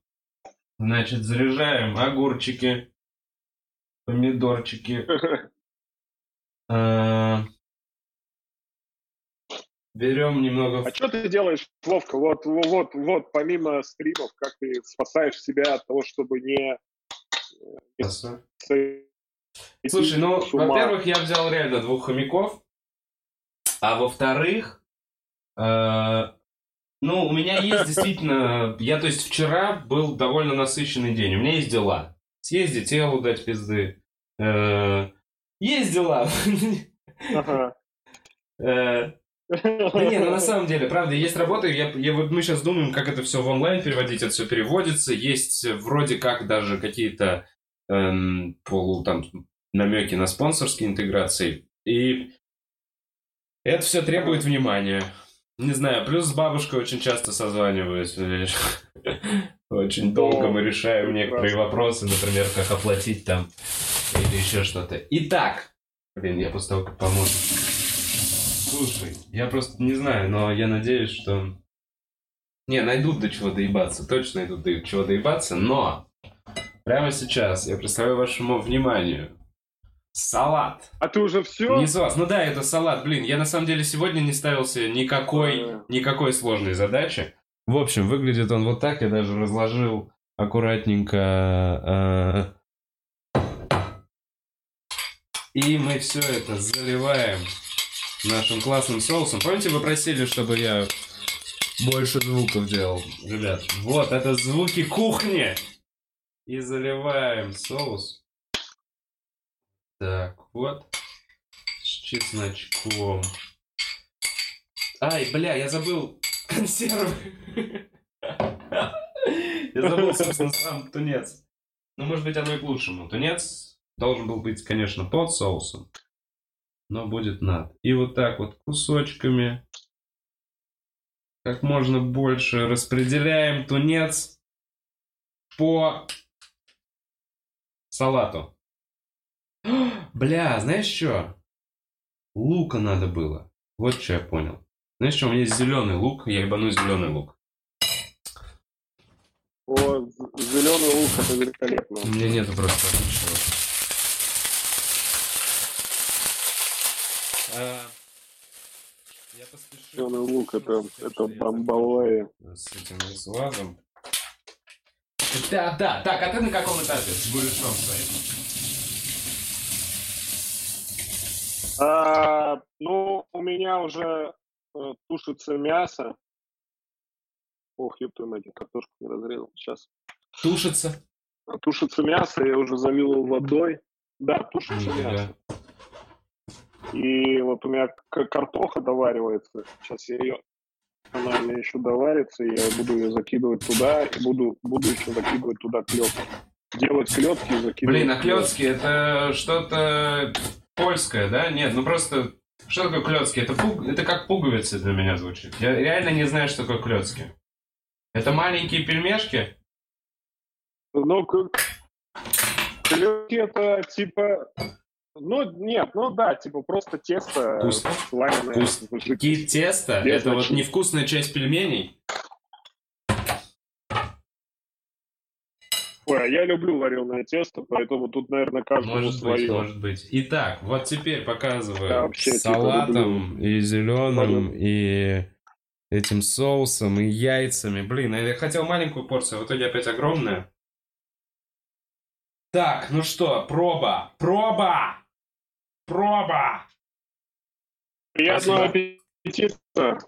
Значит, заряжаем огурчики, помидорчики. А, берем немного... А что ты делаешь, Вовка? Вот, вот, вот, помимо стримов, как ты спасаешь себя от того, чтобы не... Слушай, ну, во-первых, я взял реально двух хомяков, а во-вторых, э, ну, у меня есть действительно... Я, то есть, вчера был довольно насыщенный день. У меня есть дела. Съездить телу дать пизды. Э, есть дела. Ага. Э, да не, ну на самом деле, правда, есть работа, я, я, вот мы сейчас думаем, как это все в онлайн переводить, это все переводится, есть вроде как даже какие-то эм, полу, там, намеки на спонсорские интеграции, и это все требует внимания. Не знаю, плюс с бабушкой очень часто созваниваюсь. Очень долго мы решаем некоторые вопросы, например, как оплатить там или еще что-то. Итак, блин, я после того, как помочь. Слушай, я просто не знаю, но я надеюсь, что... Не, найдут до чего доебаться, точно найдут до чего доебаться, но прямо сейчас я представляю вашему вниманию Салат. А ты уже все? Не соус. Ну да, это салат. Блин, я на самом деле сегодня не ставился никакой, никакой сложной задачи. В общем, выглядит он вот так. Я даже разложил аккуратненько. Э, и мы все это заливаем нашим классным соусом. Помните, вы просили, чтобы я больше звуков делал? Ребят, вот, это звуки кухни. И заливаем соус. Так, вот. чесночком. Ай, бля, я забыл консервы. Я забыл, собственно, сам тунец. Ну, может быть, оно и к лучшему. Тунец должен был быть, конечно, под соусом, но будет над. И вот так вот кусочками, как можно больше распределяем тунец по салату. Бля, знаешь что? Лука надо было. Вот что я понял. Знаешь что, у меня есть зеленый лук, я ебану зеленый лук. О, зеленый лук, это великолепно. У меня нету просто ничего. А, я поспешил. Зеленый лук, это, это бомбовые. С этим с лазом. Да, да, так, а ты на каком этапе с гуляшом своим? А, ну, у меня уже э, тушится мясо. Ох, ёб твою мать, я картошку не разрезал. Сейчас. Тушится. Тушится мясо, я уже залил его водой. Да, тушится Нифига. мясо. И вот у меня картоха доваривается. Сейчас я ее... Она у меня еще доварится, и я буду ее закидывать туда, и буду, буду еще закидывать туда клетки. Делать клетки и закидывать. Блин, а в клёцки это что-то польское, да? Нет, ну просто... Что такое клёцки? Это, пуг... это как пуговицы для меня звучит. Я реально не знаю, что такое клёцки. Это маленькие пельмешки? Ну, к- клетки это типа... Ну, нет, ну да, типа просто тесто Вкусно. слайное. Вкусно. Ки- тесто? Без это вот начинки. невкусная часть пельменей? Ой, а я люблю вареное тесто, поэтому тут, наверное, каждому Может быть, свое. может быть. Итак, вот теперь показываю Я вообще, типа, салатом и зеленым, Пожалуйста. и этим соусом, и яйцами. Блин, я хотел маленькую порцию, а в итоге опять огромная. Так, ну что, проба, проба, проба. Приятного Спасибо. аппетита!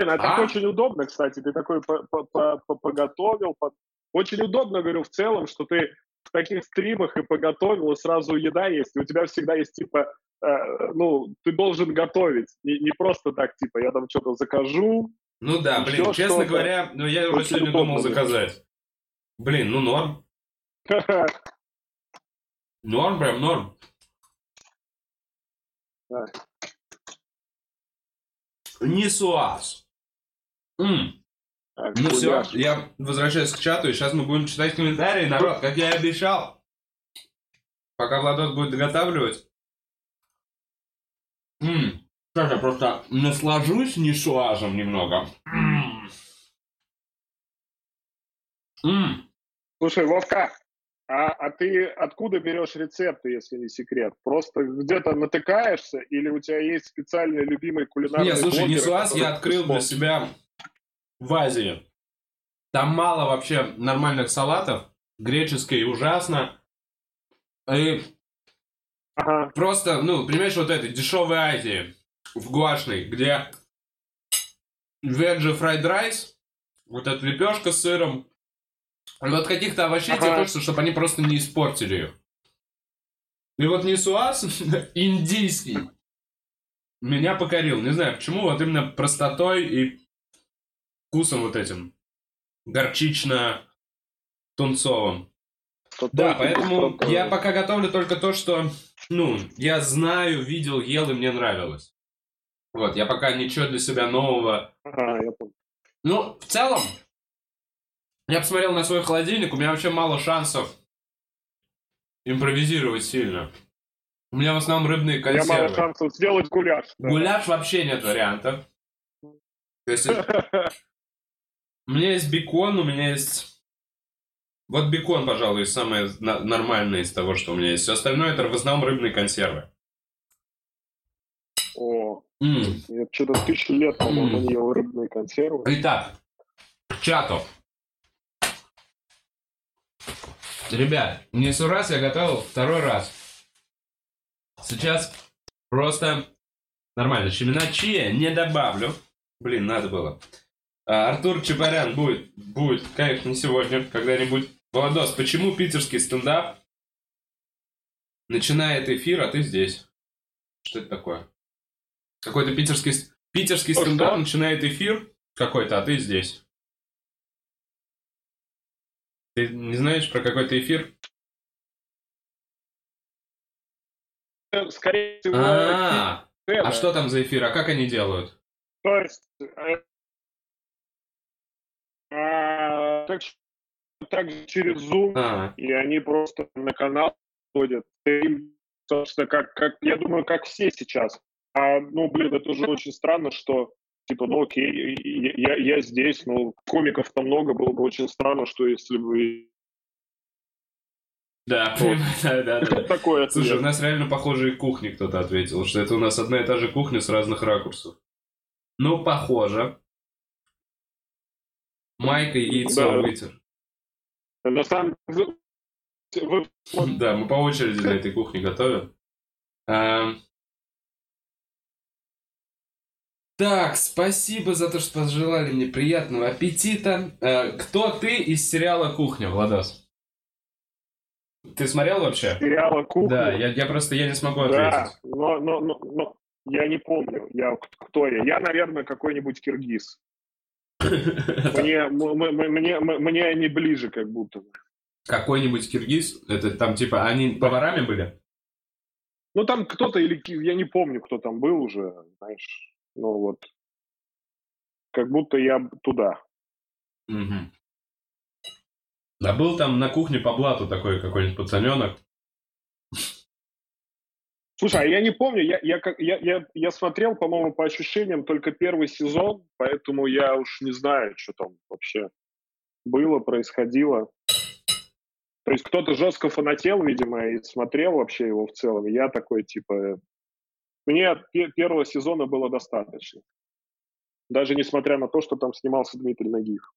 Блин, а, так А? очень удобно, кстати. Ты такой по- по- по- по- поготовил. по- Очень удобно, говорю, в целом, что ты в таких стримах и поготовил, и сразу еда есть. И у тебя всегда есть, типа, э, ну, ты должен готовить. Не, не просто так, типа, я там что-то закажу. Ну да, блин, честно что-то. говоря, ну я уже Очень сегодня удобно, думал заказать. Блин, ну норм. Норм, прям норм. Да. Не суаз. Так, Ну все, я возвращаюсь к чату, и сейчас мы будем читать комментарии, народ, как я и обещал. Пока Владос будет доготавливать. М, Сейчас я просто наслажусь несуазом немного. М. М. Слушай, Вовка, а, а ты откуда берешь рецепты, если не секрет? Просто где-то натыкаешься или у тебя есть специальный любимый кулинарный Не, слушай, блогер, Несуаз я открыл для себя в Азии. Там мало вообще нормальных салатов. Греческий ужасно. И Ага, просто, ну, понимаешь, вот этой дешевой Азии, в гуашной, где veggie fried rice, вот эта лепешка с сыром, и вот каких-то овощей тебе Ага. хочется, чтобы они просто не испортили ее. И вот Нисуаз индийский меня покорил. Не знаю почему, вот именно простотой и вкусом вот этим. Горчично-тунцовым. Да, поэтому я пока готовлю только то, что, ну, я знаю, видел, ел и мне нравилось. Вот, я пока ничего для себя нового. Ага, я понял. Ну, в целом, я посмотрел на свой холодильник, у меня вообще мало шансов импровизировать сильно. У меня в основном рыбные Я мало консервы. шансов сделать гуляш. да. Гуляш вообще нет вариантов. То есть, у меня есть бекон, у меня есть... Вот бекон, пожалуй, самое нормальное из того, что у меня есть. Все остальное это в основном рыбные консервы. О, М. я что-то тысячу лет, по-моему, М. не ел рыбные консервы. Итак, чату. Ребят, не раз я готовил второй раз. Сейчас просто нормально. Семена чия не добавлю. Блин, надо было. А, Артур Чапарян будет, будет, конечно, не сегодня, когда-нибудь. Владос, почему питерский стендап начинает эфир, а ты здесь. Что это такое? Какой-то питерский, питерский Что, стендап что? начинает эфир какой-то, а ты здесь. Ты не знаешь про какой-то эфир? Скорее всего, А, это. а что там за эфир? А как они делают? То есть, э, а, так, ш- так же через Zoom, А, и они просто на канал ходят. Им, собственно, как, как, я думаю, как все сейчас. А, ну, блин, это уже очень странно, что, типа, ну, окей, я, я- здесь, ну, комиков-то много, было бы очень странно, что если бы... да, Вот. да, да, да. Такое Слушай, у нас реально похожие кухни, кто-то ответил, что это у нас одна и та же кухня с разных ракурсов. Ну, похоже. Майка яйцо Да. вытер. На самом деле, Да, мы по очереди на этой кухне готовим. А, Так, спасибо за то, что пожелали мне приятного аппетита. А, Кто ты из сериала «Кухня», Владос? Ты смотрел вообще? сериала «Кухня». Да, я, я просто я не смогу Да, ответить. но, но, но, но я не помню, я, кто я. Я, наверное, какой-нибудь киргиз. Мне, мне, мне они ближе как будто. Какой-нибудь киргиз? Это там типа они поварами были? Ну, там кто-то или... Я не помню, кто там был уже, знаешь. Ну, вот. Как будто я туда. Мгм. Да был там на кухне по блату такой какой-нибудь пацаненок. Слушай, а я не помню, я, я, я, я, я смотрел, по-моему, по ощущениям только первый сезон, поэтому я уж не знаю, что там вообще было, происходило. То есть кто-то жестко фанател, видимо, и смотрел вообще его в целом. Я такой, типа... Мне пе- первого сезона было достаточно. Даже несмотря на то, что там снимался Дмитрий Нагиев.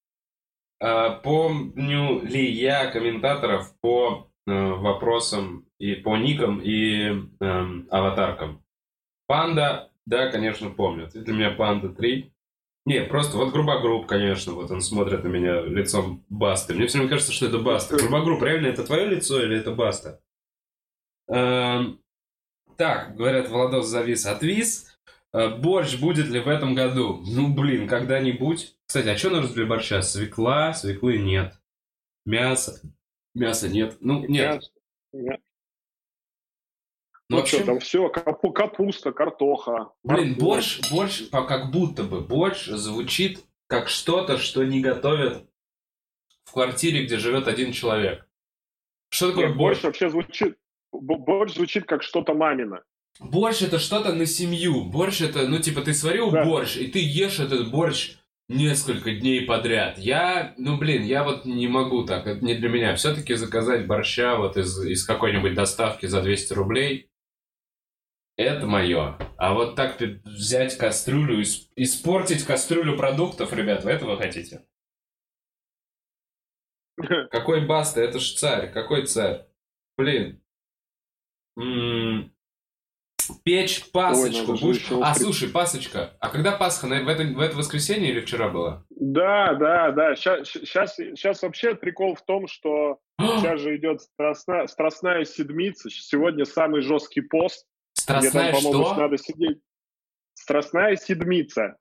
А, помню ли я комментаторов по э, вопросам и по никам и эм, аватаркам? Панда, да, конечно, помню. Ты для меня Панда 3. Не, просто вот Грубогрупп, конечно, вот он смотрит на меня лицом Басты. Мне все время кажется, что это Баста. Грубогрупп, реально это твое лицо или это Баста? Эм, так, говорят, Владос завис, отвис. Э, Борщ будет ли в этом году? Ну, блин, когда-нибудь. Кстати, а что нужно для борща? Свекла? Свеклы нет. Мясо? Мяса нет. Ну, нет. Я- Ну, Ну, вообще, что там все, капуста, картоха. блин, борщ, борщ, как будто бы борщ звучит как что-то, что не готовят в квартире, где живет один человек. Что такое Нет, борщ? борщ вообще звучит... Борщ звучит как что-то мамино. Борщ это что-то на семью. Борщ это, ну, типа, ты сварил Да. борщ, и ты ешь этот борщ несколько дней подряд. Я, ну, блин, я вот не могу так, это не для меня. Все-таки заказать борща вот из, из какой-нибудь доставки за 200 рублей, это мое. А вот так взять кастрюлю, ис- испортить кастрюлю продуктов, ребят, вы этого хотите? Какой Баста? Это ж царь. Какой царь? Блин. М, Печь пасочку же будешь? А, слушай, пасочка. А когда Пасха? В это, в это воскресенье или вчера была? Да, да, да. Сейчас, сейчас, вообще прикол в том, что сейчас же идет страстная, страстная седмица. Сегодня самый жесткий пост, где там, Страстная по-моему, что? надо сидеть. Страстная седмица.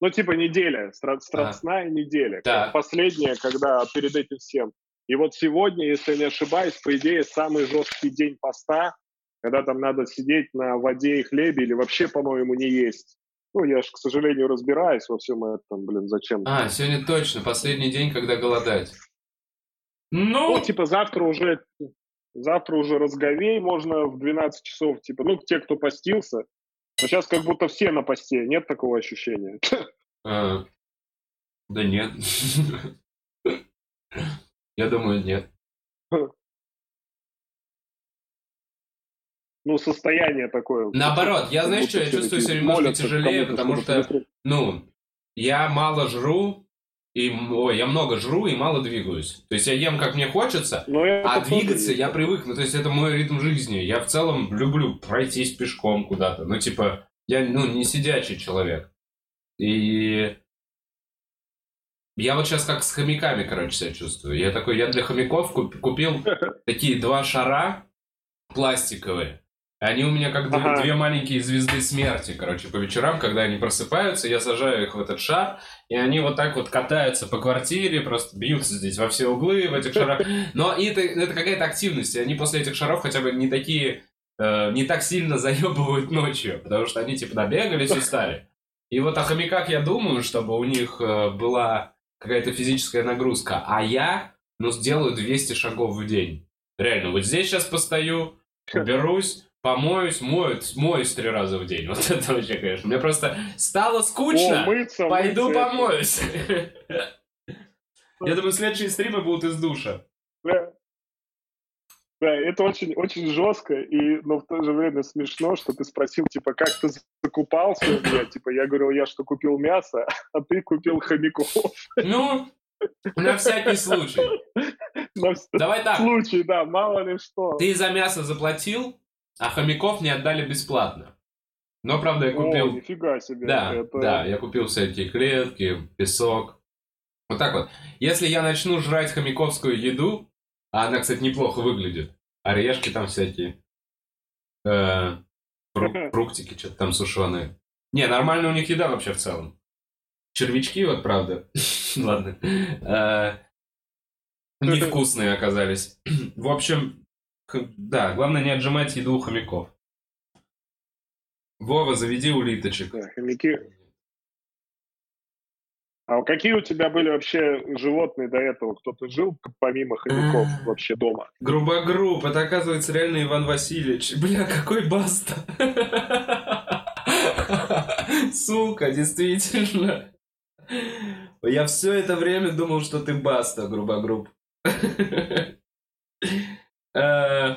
Ну, типа неделя. Стра- страстная неделя. Так. Последняя, когда перед этим всем. И вот сегодня, если я не ошибаюсь, по идее, самый жесткий день поста, когда там надо сидеть на воде и хлебе или вообще, по-моему, не есть. Ну, я же, к сожалению, разбираюсь во всем этом, блин, зачем. А, сегодня точно. Последний день, когда голодать. Ну, Ну, типа, завтра уже, завтра уже разговей можно в 12 часов, типа, ну, те, кто постился. Но сейчас как будто все на посте, нет такого ощущения. а, да нет. Я думаю, нет. Ну, состояние такое. Наоборот, я, знаешь, что, я чувствую себя немножко тяжелее, потому что, ну, я мало жру, и, ой, я много жру и мало двигаюсь. То есть я ем, как мне хочется, Но это а двигаться я привык. Ну, то есть это мой ритм жизни. Я в целом люблю пройтись пешком куда-то. Ну, типа, я, ну, не сидячий человек. И я вот сейчас как с хомяками, короче, себя чувствую. Я такой, я для хомяков куп- купил такие два шара, пластиковые. Они у меня как две, Ага. две маленькие звезды смерти, короче, по вечерам, когда они просыпаются, я сажаю их в этот шар, и они вот так вот катаются по квартире, просто бьются здесь во все углы в этих шарах. Но это, это какая-то активность, и они после этих шаров хотя бы не такие, э, не так сильно заебывают ночью, потому что они типа набегались и стали. И вот о хомяках я думаю, чтобы у них э, была какая-то физическая нагрузка, а я, ну, сделаю 200 шагов в день. Реально, вот здесь сейчас постою, уберусь, помоюсь, моюсь, моюсь три раза в день. Вот это вообще, конечно. Мне просто стало скучно. О, мыться, Пойду мыться, помоюсь. Я думаю, следующие стримы будут из душа. Да. Да, это очень, очень жестко, и, но в то же время смешно, что ты спросил, типа, как ты закупался у меня? Типа, я говорил, я что, купил мясо, а ты купил хомяков. Ну, на всякий случай. На Давай так. случай, да, мало ли что. Ты за мясо заплатил, а хомяков не отдали бесплатно. Но, правда, я О, купил... нифига себе. Да, это... да, я купил всякие клетки, песок. Вот так вот. Если я начну жрать хомяковскую еду, а она, кстати, неплохо выглядит, орешки там всякие, э, фру- фруктики, что-то там сушеные. Не, нормально у них еда вообще в целом. Червячки вот, правда. Ладно. Э, Невкусные оказались. В общем, да, главное не отжимать еду у хомяков. Вова, заведи улиточек. Да, хомяки. А какие у тебя были вообще животные до этого? Кто-то жил помимо хомяков вообще дома? Грубогруб, это оказывается реально Иван Васильевич. Бля, какой баста. Сука, действительно. Я все это время думал, что ты баста, грубогруб. Э,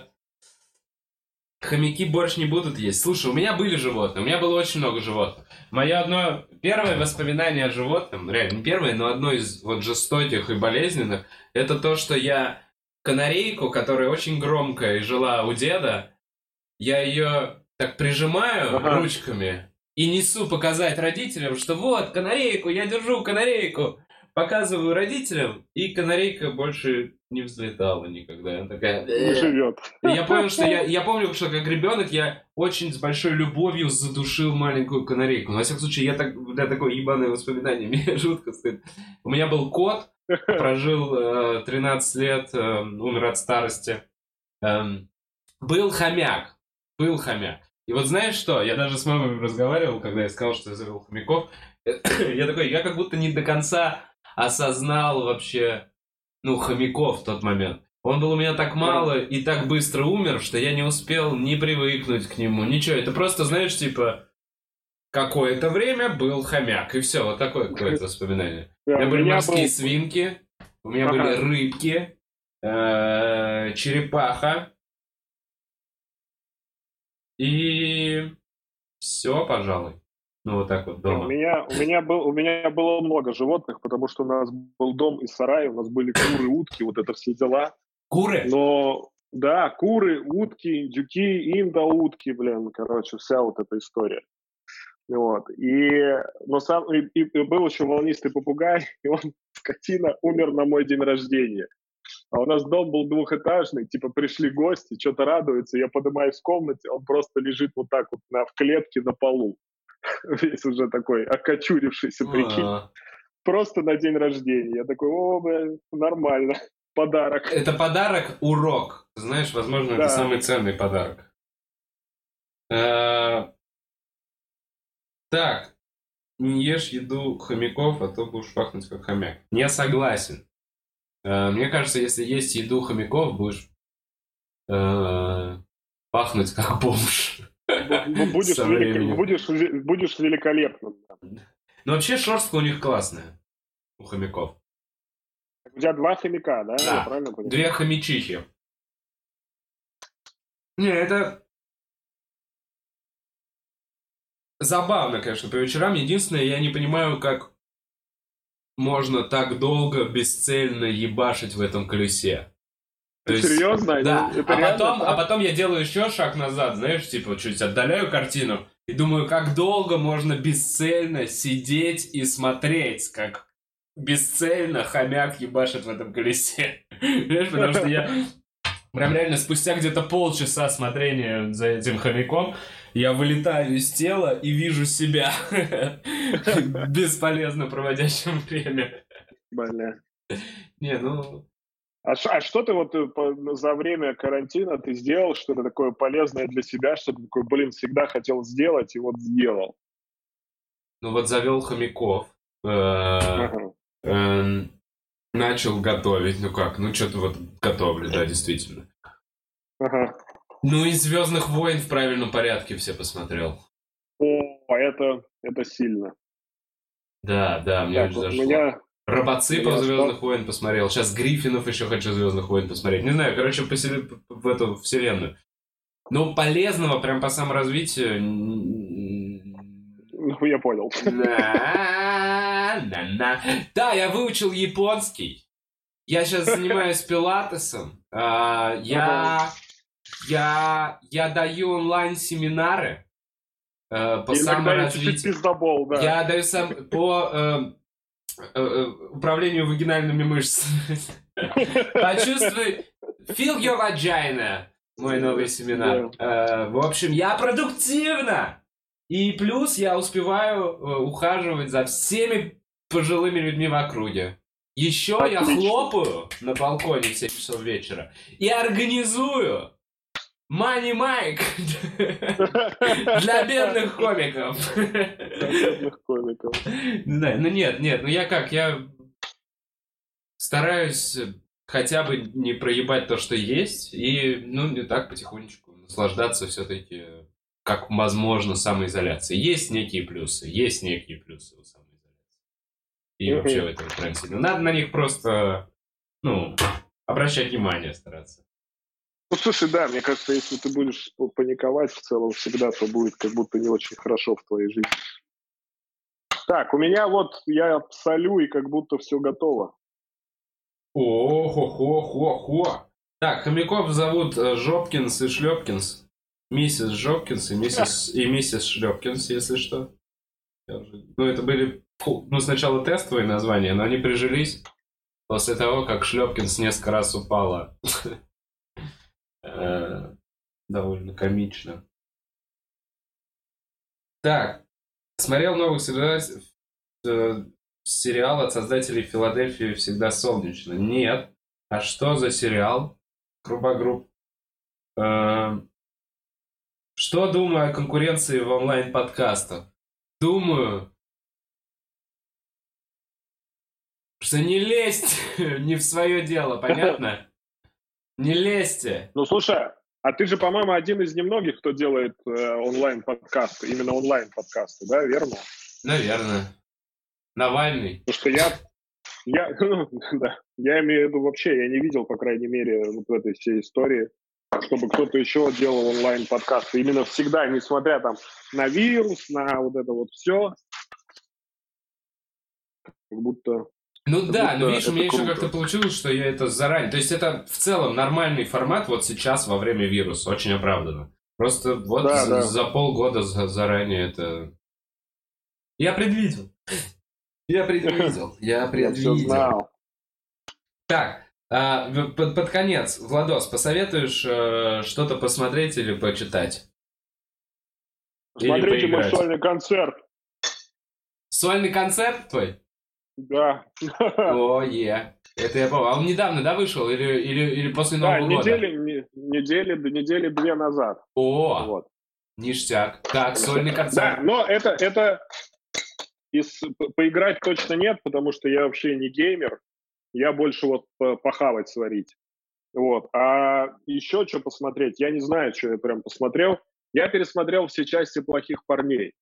Хомяки борщ не будут есть. Слушай, у меня были животные, у меня было очень много животных. Мое одно первое воспоминание о животном, реально не первое, но одно из вот жестоких и болезненных, это то, что я канарейку, которая очень громкая и жила у деда, я ее так прижимаю Ага. ручками и несу показать родителям, что вот, канарейку, я держу канарейку. Показываю родителям, и канарейка больше не взлетала никогда. Она такая... Не живет. И я понял, что я, я помню, что как ребенок я очень с большой любовью задушил маленькую канарейку. Но, во всяком случае, я так, для такое ебаное воспоминание, мне жутко стыдно. У меня был кот, прожил э, 13 лет, э, умер от старости. Эм, был хомяк, был хомяк. И вот знаешь что, я даже с мамой разговаривал, когда я сказал, что я завел хомяков. Я такой, я как будто не до конца осознал вообще, ну, хомяков в тот момент. Он был у меня так мало и так быстро умер, что я не успел ни привыкнуть к нему, ничего. Это просто, знаешь, типа, какое-то время был хомяк, и все, вот такое какое-то воспоминание. У меня у были меня морские был- свинки, у меня Ага. были рыбки, э, черепаха. И все, пожалуй. Ну, вот так вот У дома. меня, у, меня был, у меня было много животных, потому что у нас был дом и сарай, у нас были куры, утки, вот это все дела. Куры? Но, да, куры, утки, индюки, индоутки, блин, короче, вся вот эта история. Вот. И, но сам, и, и был еще волнистый попугай, и он, скотина, умер на мой день рождения. А у нас дом был двухэтажный, типа пришли гости, что-то радуются, я поднимаюсь в комнате, он просто лежит вот так вот на, в клетке на полу. Весь уже такой окочурившийся, прикинь А, просто на день рождения. Я такой, о, бля, нормально, подарок. Это подарок, урок. Знаешь, возможно, это Да. самый ценный подарок. Э, Так, не ешь еду хомяков, а то будешь пахнуть как хомяк. Не согласен. Э, Мне кажется, если есть еду хомяков, будешь э, пахнуть как бомж. Бу- Будешь, велик- будешь, будешь великолепным. Но вообще шерстка у них классная. У хомяков. У тебя два хомяка, да? Да. Я правильно понимаю? Две хомячихи. Не, это... Забавно, конечно, по вечерам. Единственное, я не понимаю, как можно так долго бесцельно ебашить в этом колесе. То есть- Серьезно? Да, Это а реально потом, так? а потом я делаю еще шаг назад, знаешь, типа чуть отдаляю картину и думаю, как долго можно бесцельно сидеть и смотреть, как бесцельно хомяк ебашит в этом колесе. Понимаешь, потому что я Прям реально спустя где-то полчаса смотрения за этим хомяком я вылетаю из тела и вижу себя бесполезно проводящим время. Бля. Не, ну... А, а что ты вот э, за время карантина ты сделал что-то такое полезное для себя, что ты такой, блин, всегда хотел сделать и вот сделал? Ну вот завел хомяков. Э, эм, начал готовить. Ну как, ну что-то вот готовлю, да, действительно. Ну и Звездных войн в правильном порядке все посмотрел. О, это, это сильно. Да, да, мне так, очень зашло. Меня... Робоципов Звездных войн посмотрел. Сейчас Гриффинов еще хочу Звездных войн посмотреть. Не знаю, короче, посели... в эту вселенную. Ну, полезного прям по саморазвитию... Ну, я понял. Да, я выучил японский. Я сейчас занимаюсь пилатесом. А, я, я, я даю онлайн-семинары э, по саморазвитию. да. Я даю сам по э, управлению вагинальными мышцами. Почувствуй, feel your vagina, мой новый семинар. В общем, я продуктивно. И плюс я успеваю ухаживать за всеми пожилыми людьми в округе. Еще Отлично. я хлопаю на балконе в 7 часов вечера и организую Мани Майк для бедных комиков. Для бедных комиков. Да, ну нет, нет, ну я как, я стараюсь хотя бы не проебать то, что есть, и, ну, не так потихонечку наслаждаться все-таки, как возможно, самоизоляцией. Есть некие плюсы, есть некие плюсы у самоизоляции и вообще в этом тренде. Надо на них просто, ну, обращать внимание, стараться. Ну, слушай, да, мне кажется, если ты будешь паниковать в целом всегда, то будет как будто не очень хорошо в твоей жизни. Так, у меня вот, я солю, и как будто все готово. О-хо-хо-хо-хо. Так, хомяков зовут э, Жопкинс и Шлепкинс. Миссис Жопкинс и миссис, и миссис Шлепкинс, если что. Ну, это были ну, сначала тестовые названия, но они прижились после того, как Шлепкинс несколько раз упала. Э, довольно комично. Так, смотрел новый э, сериал от создателей Филадельфии «Всегда солнечно». Нет. А что за сериал? Группа э, Что думаю о конкуренции в онлайн-подкастах? Думаю, Что не лезть не в свое дело, понятно? Не лезьте. Ну, слушай, а ты же, по-моему, один из немногих, кто делает э, онлайн-подкасты, именно онлайн-подкасты, да, верно? Наверное. Навальный. Потому что я, я, ну, да, я имею в виду вообще, я не видел, по крайней мере, вот в этой всей истории, чтобы кто-то еще делал онлайн-подкасты. Именно всегда, несмотря там на вирус, на вот это вот все, как будто ну да, но видишь, у меня еще как-то получилось, что я это заранее... То есть это в целом нормальный формат вот сейчас во время вируса, очень оправданно. Просто вот да, за, да. за полгода за, заранее это... Я предвидел. Я предвидел. Я предвидел. Так, а, под, под конец, Владос, посоветуешь э, что-то посмотреть или почитать? Смотрите мой сольный концерт. Сольный концерт твой? Да. О, е. Это я помню. А он недавно, да, вышел? Или, или, или после Нового да, года? недели, не, недели, недели две назад. О, вот. ништяк. Так, сольный концерт. Да, но это, это из, поиграть точно нет, потому что я вообще не геймер. Я больше вот похавать, сварить. Вот. А еще что посмотреть? Я не знаю, что я прям посмотрел. Я пересмотрел все части «Плохих парней».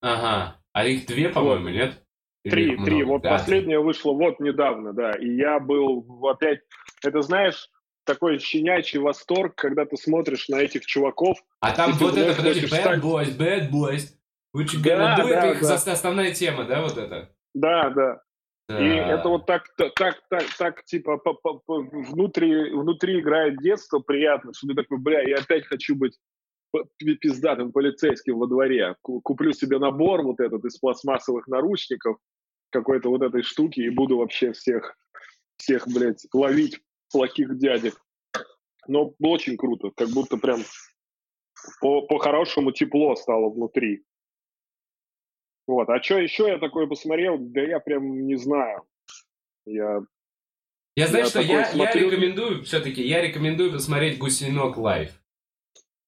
Ага. А их две, по-моему, вот. нет? Три, три. Вот да. последняя вышла вот недавно, да. И я был опять... Это знаешь, такой щенячий восторг, когда ты смотришь на этих чуваков. А там вот это, подожди, Bad стать... Boys, Bad Boys. Which да, да, их да. основная тема, да, вот это? Да, да. Да. И это вот так, так, так, так, типа, по, по, по, внутри, внутри играет детство приятно, что ты такой, бля, я опять хочу быть пиздатым полицейским во дворе. Куплю себе набор вот этот из пластмассовых наручников, какой-то вот этой штуки и буду вообще всех, всех, блядь, ловить плохих дядек. Но очень круто, как будто прям по- по-хорошему тепло стало внутри. Вот. А что еще я такое посмотрел? Да я прям не знаю. Я Я знаю, Я что я, смотрю- я рекомендую, все-таки, я рекомендую посмотреть «Гусенок live».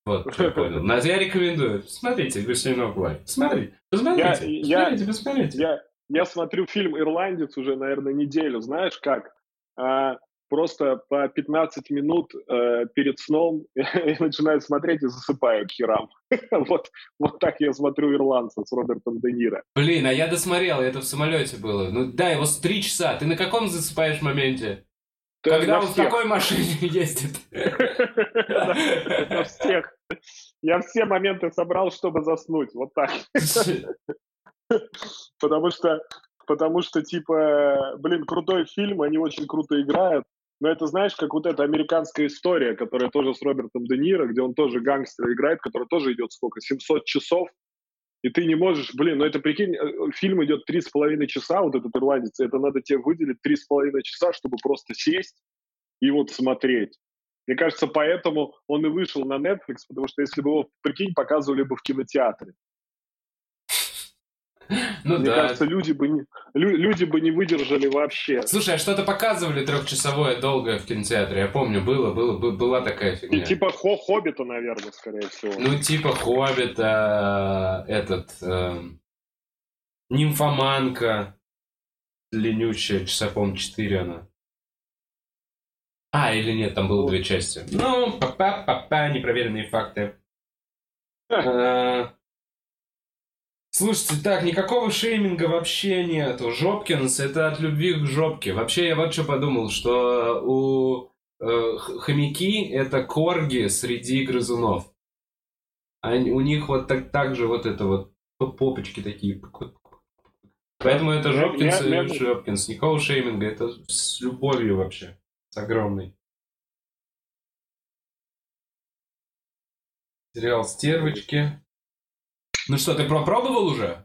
Вот, я понял. Я рекомендую. Смотрите «Гусенок live». Смотрите, посмотрите, Я- я- посмотрите, посмотрите. Я, я смотрю фильм «Ирландец» уже, наверное, неделю. Знаешь как? А, просто по 15 минут э, перед сном я начинаю смотреть и засыпаю к херам. вот, вот так я смотрю «Ирландца» с Робертом Де Ниро. Блин, а я досмотрел, это в самолете было. Ну да, его с три часа. Ты на каком засыпаешь моменте? Есть Когда он в всех. какой машине ездит? На всех. Я все моменты собрал, чтобы заснуть. Вот так. Потому что, потому что, типа, блин, крутой фильм, они очень круто играют. Но это, знаешь, как вот эта американская история, которая тоже с Робертом Де Ниро, где он тоже гангстера играет, которая тоже идет сколько? 700 часов. И ты не можешь, блин, ну это прикинь, э, фильм идет три с половиной часа, вот этот ирландец, это надо тебе выделить три с половиной часа, чтобы просто сесть и вот смотреть. Мне кажется, поэтому он и вышел на Netflix, потому что если бы его, прикинь, показывали бы в кинотеатре. Ну Мне да. кажется, люди бы, не, лю- люди бы не выдержали вообще. Слушай, а что-то показывали трехчасовое долгое в кинотеатре? Я помню, было, было, бы- была такая И фигня. типа Хо Хоббита, наверное, скорее всего. Ну, типа Хоббита, этот, эм, Нимфоманка, длиннющая, часа, по-моему, 4 она. А, или нет, там было две части. Ну, папа-папа, непроверенные факты. Э, Слушайте, так, никакого шейминга вообще нету. Жопкинс это от любви к жопке. Вообще, я вот что подумал, что у э, хомяки это корги среди грызунов. Они, у них вот так, так же вот это вот попочки такие. Поэтому это Жопкинс я- и Жопкинс. Никакого шейминга, это с любовью вообще. С огромной. Сериал «Стервочки». Ну что, ты попробовал уже?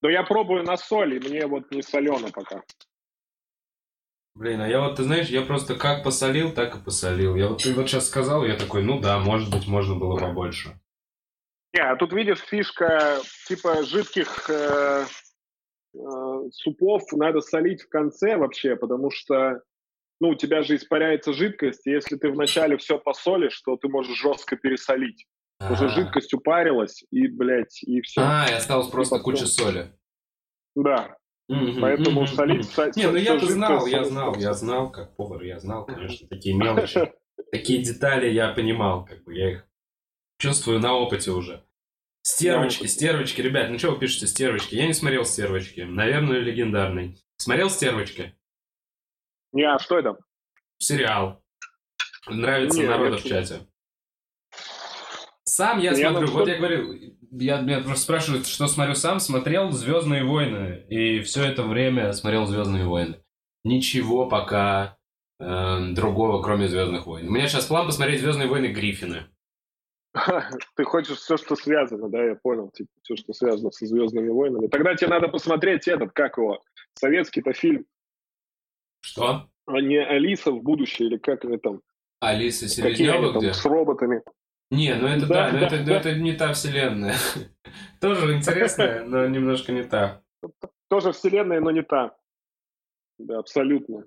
Но я пробую на соль, и мне вот не солено пока. Блин, а я вот, ты знаешь, я просто как посолил, так и посолил. Я вот, ты вот сейчас сказал, я такой, ну да, может быть, можно было побольше. Не, а тут видишь фишка типа жидких э, э, супов надо солить в конце вообще, потому что ну, у тебя же испаряется жидкость, и если ты вначале все посолишь, то ты можешь жестко пересолить. Уже А. жидкость упарилась, и, блядь, и все. А, и осталось просто потом. куча соли. Да, Мгм, поэтому мгм, солить... со- Не, ну я знал, я знал, я знал, как повар, я знал, конечно, такие мелочи. Такие детали я понимал, как бы я их чувствую на опыте уже. Стервочки, стервочки, ребят, ну что вы пишете стервочки? Я не смотрел стервочки, наверное, легендарный. Смотрел стервочки? Не, а что это? Сериал. Нравится народу в чате. Сам я, Я смотрю, вот я говорю, я, меня просто спрашивают, что смотрю сам, смотрел Звездные войны. И все это время смотрел Звездные войны. Ничего пока э, другого, кроме Звездных войн. У меня сейчас план посмотреть Звездные войны Гриффины. Ты хочешь все, что связано, да, я понял, типа, все, что связано со Звездными войнами. Тогда тебе надо посмотреть этот, как его, советский-то фильм, Что? а не Алиса в будущее, или как они там, Алиса Селезнева там, где? с роботами. Не, ну это Да, да, но да, это, но да. это не та вселенная. Тоже интересная, но немножко не та. Тоже вселенная, но не та. Да, абсолютно.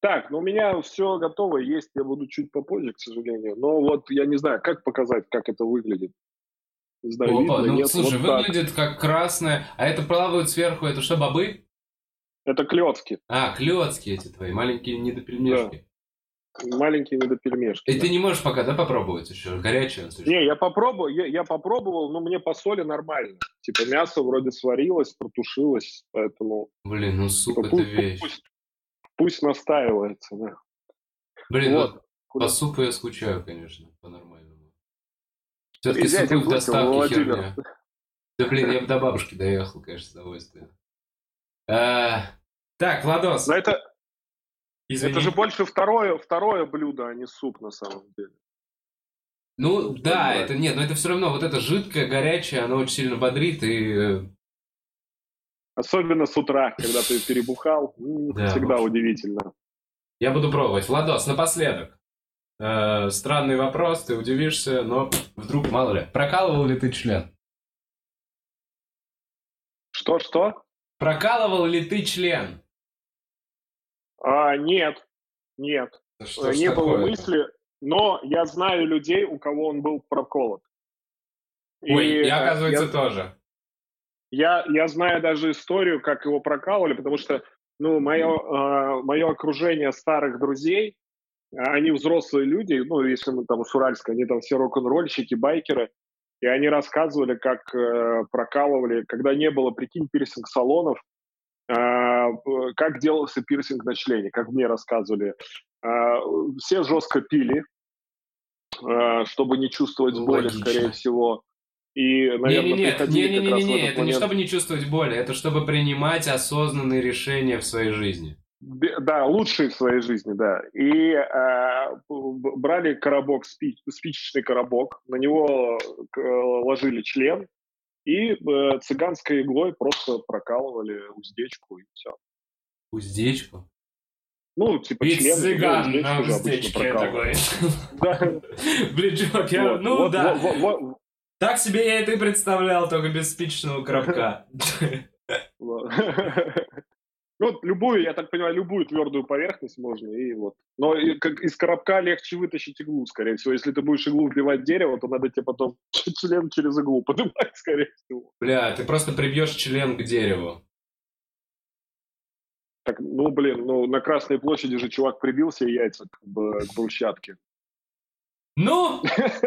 Так, ну у меня все готово, есть, я буду чуть попозже, к сожалению. Но вот я не знаю, как показать, как это выглядит. Не знаю, Опа, видно, ну нет, слушай, вот так. выглядит как красное, а это плавают сверху, это что, бобы? Это клетки, А, клетки эти твои, маленькие недопельмешки. Маленькие недопельмешки. И да. ты не можешь пока, да, попробовать еще? Горячее он. Не, я попробовал, я, я попробовал, но мне по соли нормально. Типа мясо вроде сварилось, протушилось, поэтому Блин, ну суп типа, это пусть, вещь. пусть, пусть настаивается, да. Блин, вот. вот Куда- по супу я скучаю, конечно, по-нормальному. Все-таки супы в вкусно, доставке Владимир. херня. Да блин, я бы до бабушки доехал, конечно, с удовольствием. А, Так, Владос, Но это, извини. это же больше второе, второе блюдо, а не суп на самом деле. Ну да, понимаю. это нет, но это все равно вот это жидкое, горячее, оно очень сильно бодрит и э, Особенно с утра, когда ты перебухал. Да, Всегда общем. удивительно. я буду пробовать. Владос, напоследок. Э, странный вопрос, ты удивишься, но вдруг, мало ли. Прокалывал ли ты член? Что-что? Прокалывал ли ты член? А, нет, нет. Что не было мысли, но я знаю людей, у кого он был проколот. Ой, и, я, оказывается, я, тоже. Я, я знаю даже историю, как его прокалывали, потому что ну, мое, э, мое окружение старых друзей, они взрослые люди, ну, если мы там с Уральска, они там все рок-н-ролльщики, байкеры, и они рассказывали, как э, прокалывали, когда не было, прикинь, пирсинг-салонов, э, как делался пирсинг на члене, как мне рассказывали. Э, все жестко пили, э, чтобы не чувствовать боли, Логично. скорее всего. И, наверное, не, не, нет, не, не, не, не, не, это не чтобы не чувствовать боли, это чтобы принимать осознанные решения в своей жизни. Да, лучшие в своей жизни, да. И э, брали коробок, спич, спичечный коробок, на него э, ложили член и э, цыганской иглой просто прокалывали уздечку и все. Уздечку? Ну, типа Ведь член. цыган на уздечке такой. Да. Блин, чувак, я, ну да. Так себе я это и представлял, только без спичечного коробка. Ну, любую, я так понимаю, любую твердую поверхность можно, и вот. Но и, как, из коробка легче вытащить иглу, скорее всего. Если ты будешь иглу вбивать в дерево, то надо тебе потом член через иглу поднимать, скорее всего. Бля, ты просто прибьешь член к дереву. Так, ну, блин, ну, на Красной площади же чувак прибил себе яйца к, к брусчатке. Ну,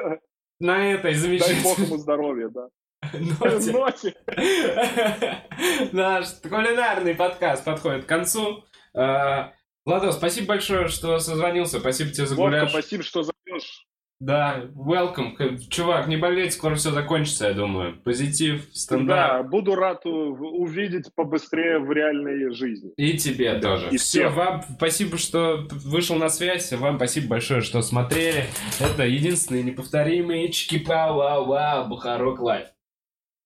на этой замечательной... Дай бог ему здоровья, да. Ноте. Наш кулинарный подкаст подходит к концу. А, Владос, спасибо большое, что созвонился. Спасибо тебе за гуляш. спасибо, что зовешь. Да, welcome. Чувак, не болеть, скоро все закончится, я думаю. Позитив, стандарт. Да, буду рад увидеть побыстрее в реальной жизни. И тебе да, тоже. И все, вам спасибо, что вышел на связь. Вам спасибо большое, что смотрели. Это единственный неповторимый Чики-Пау, Вау, Вау, Бухарог Live.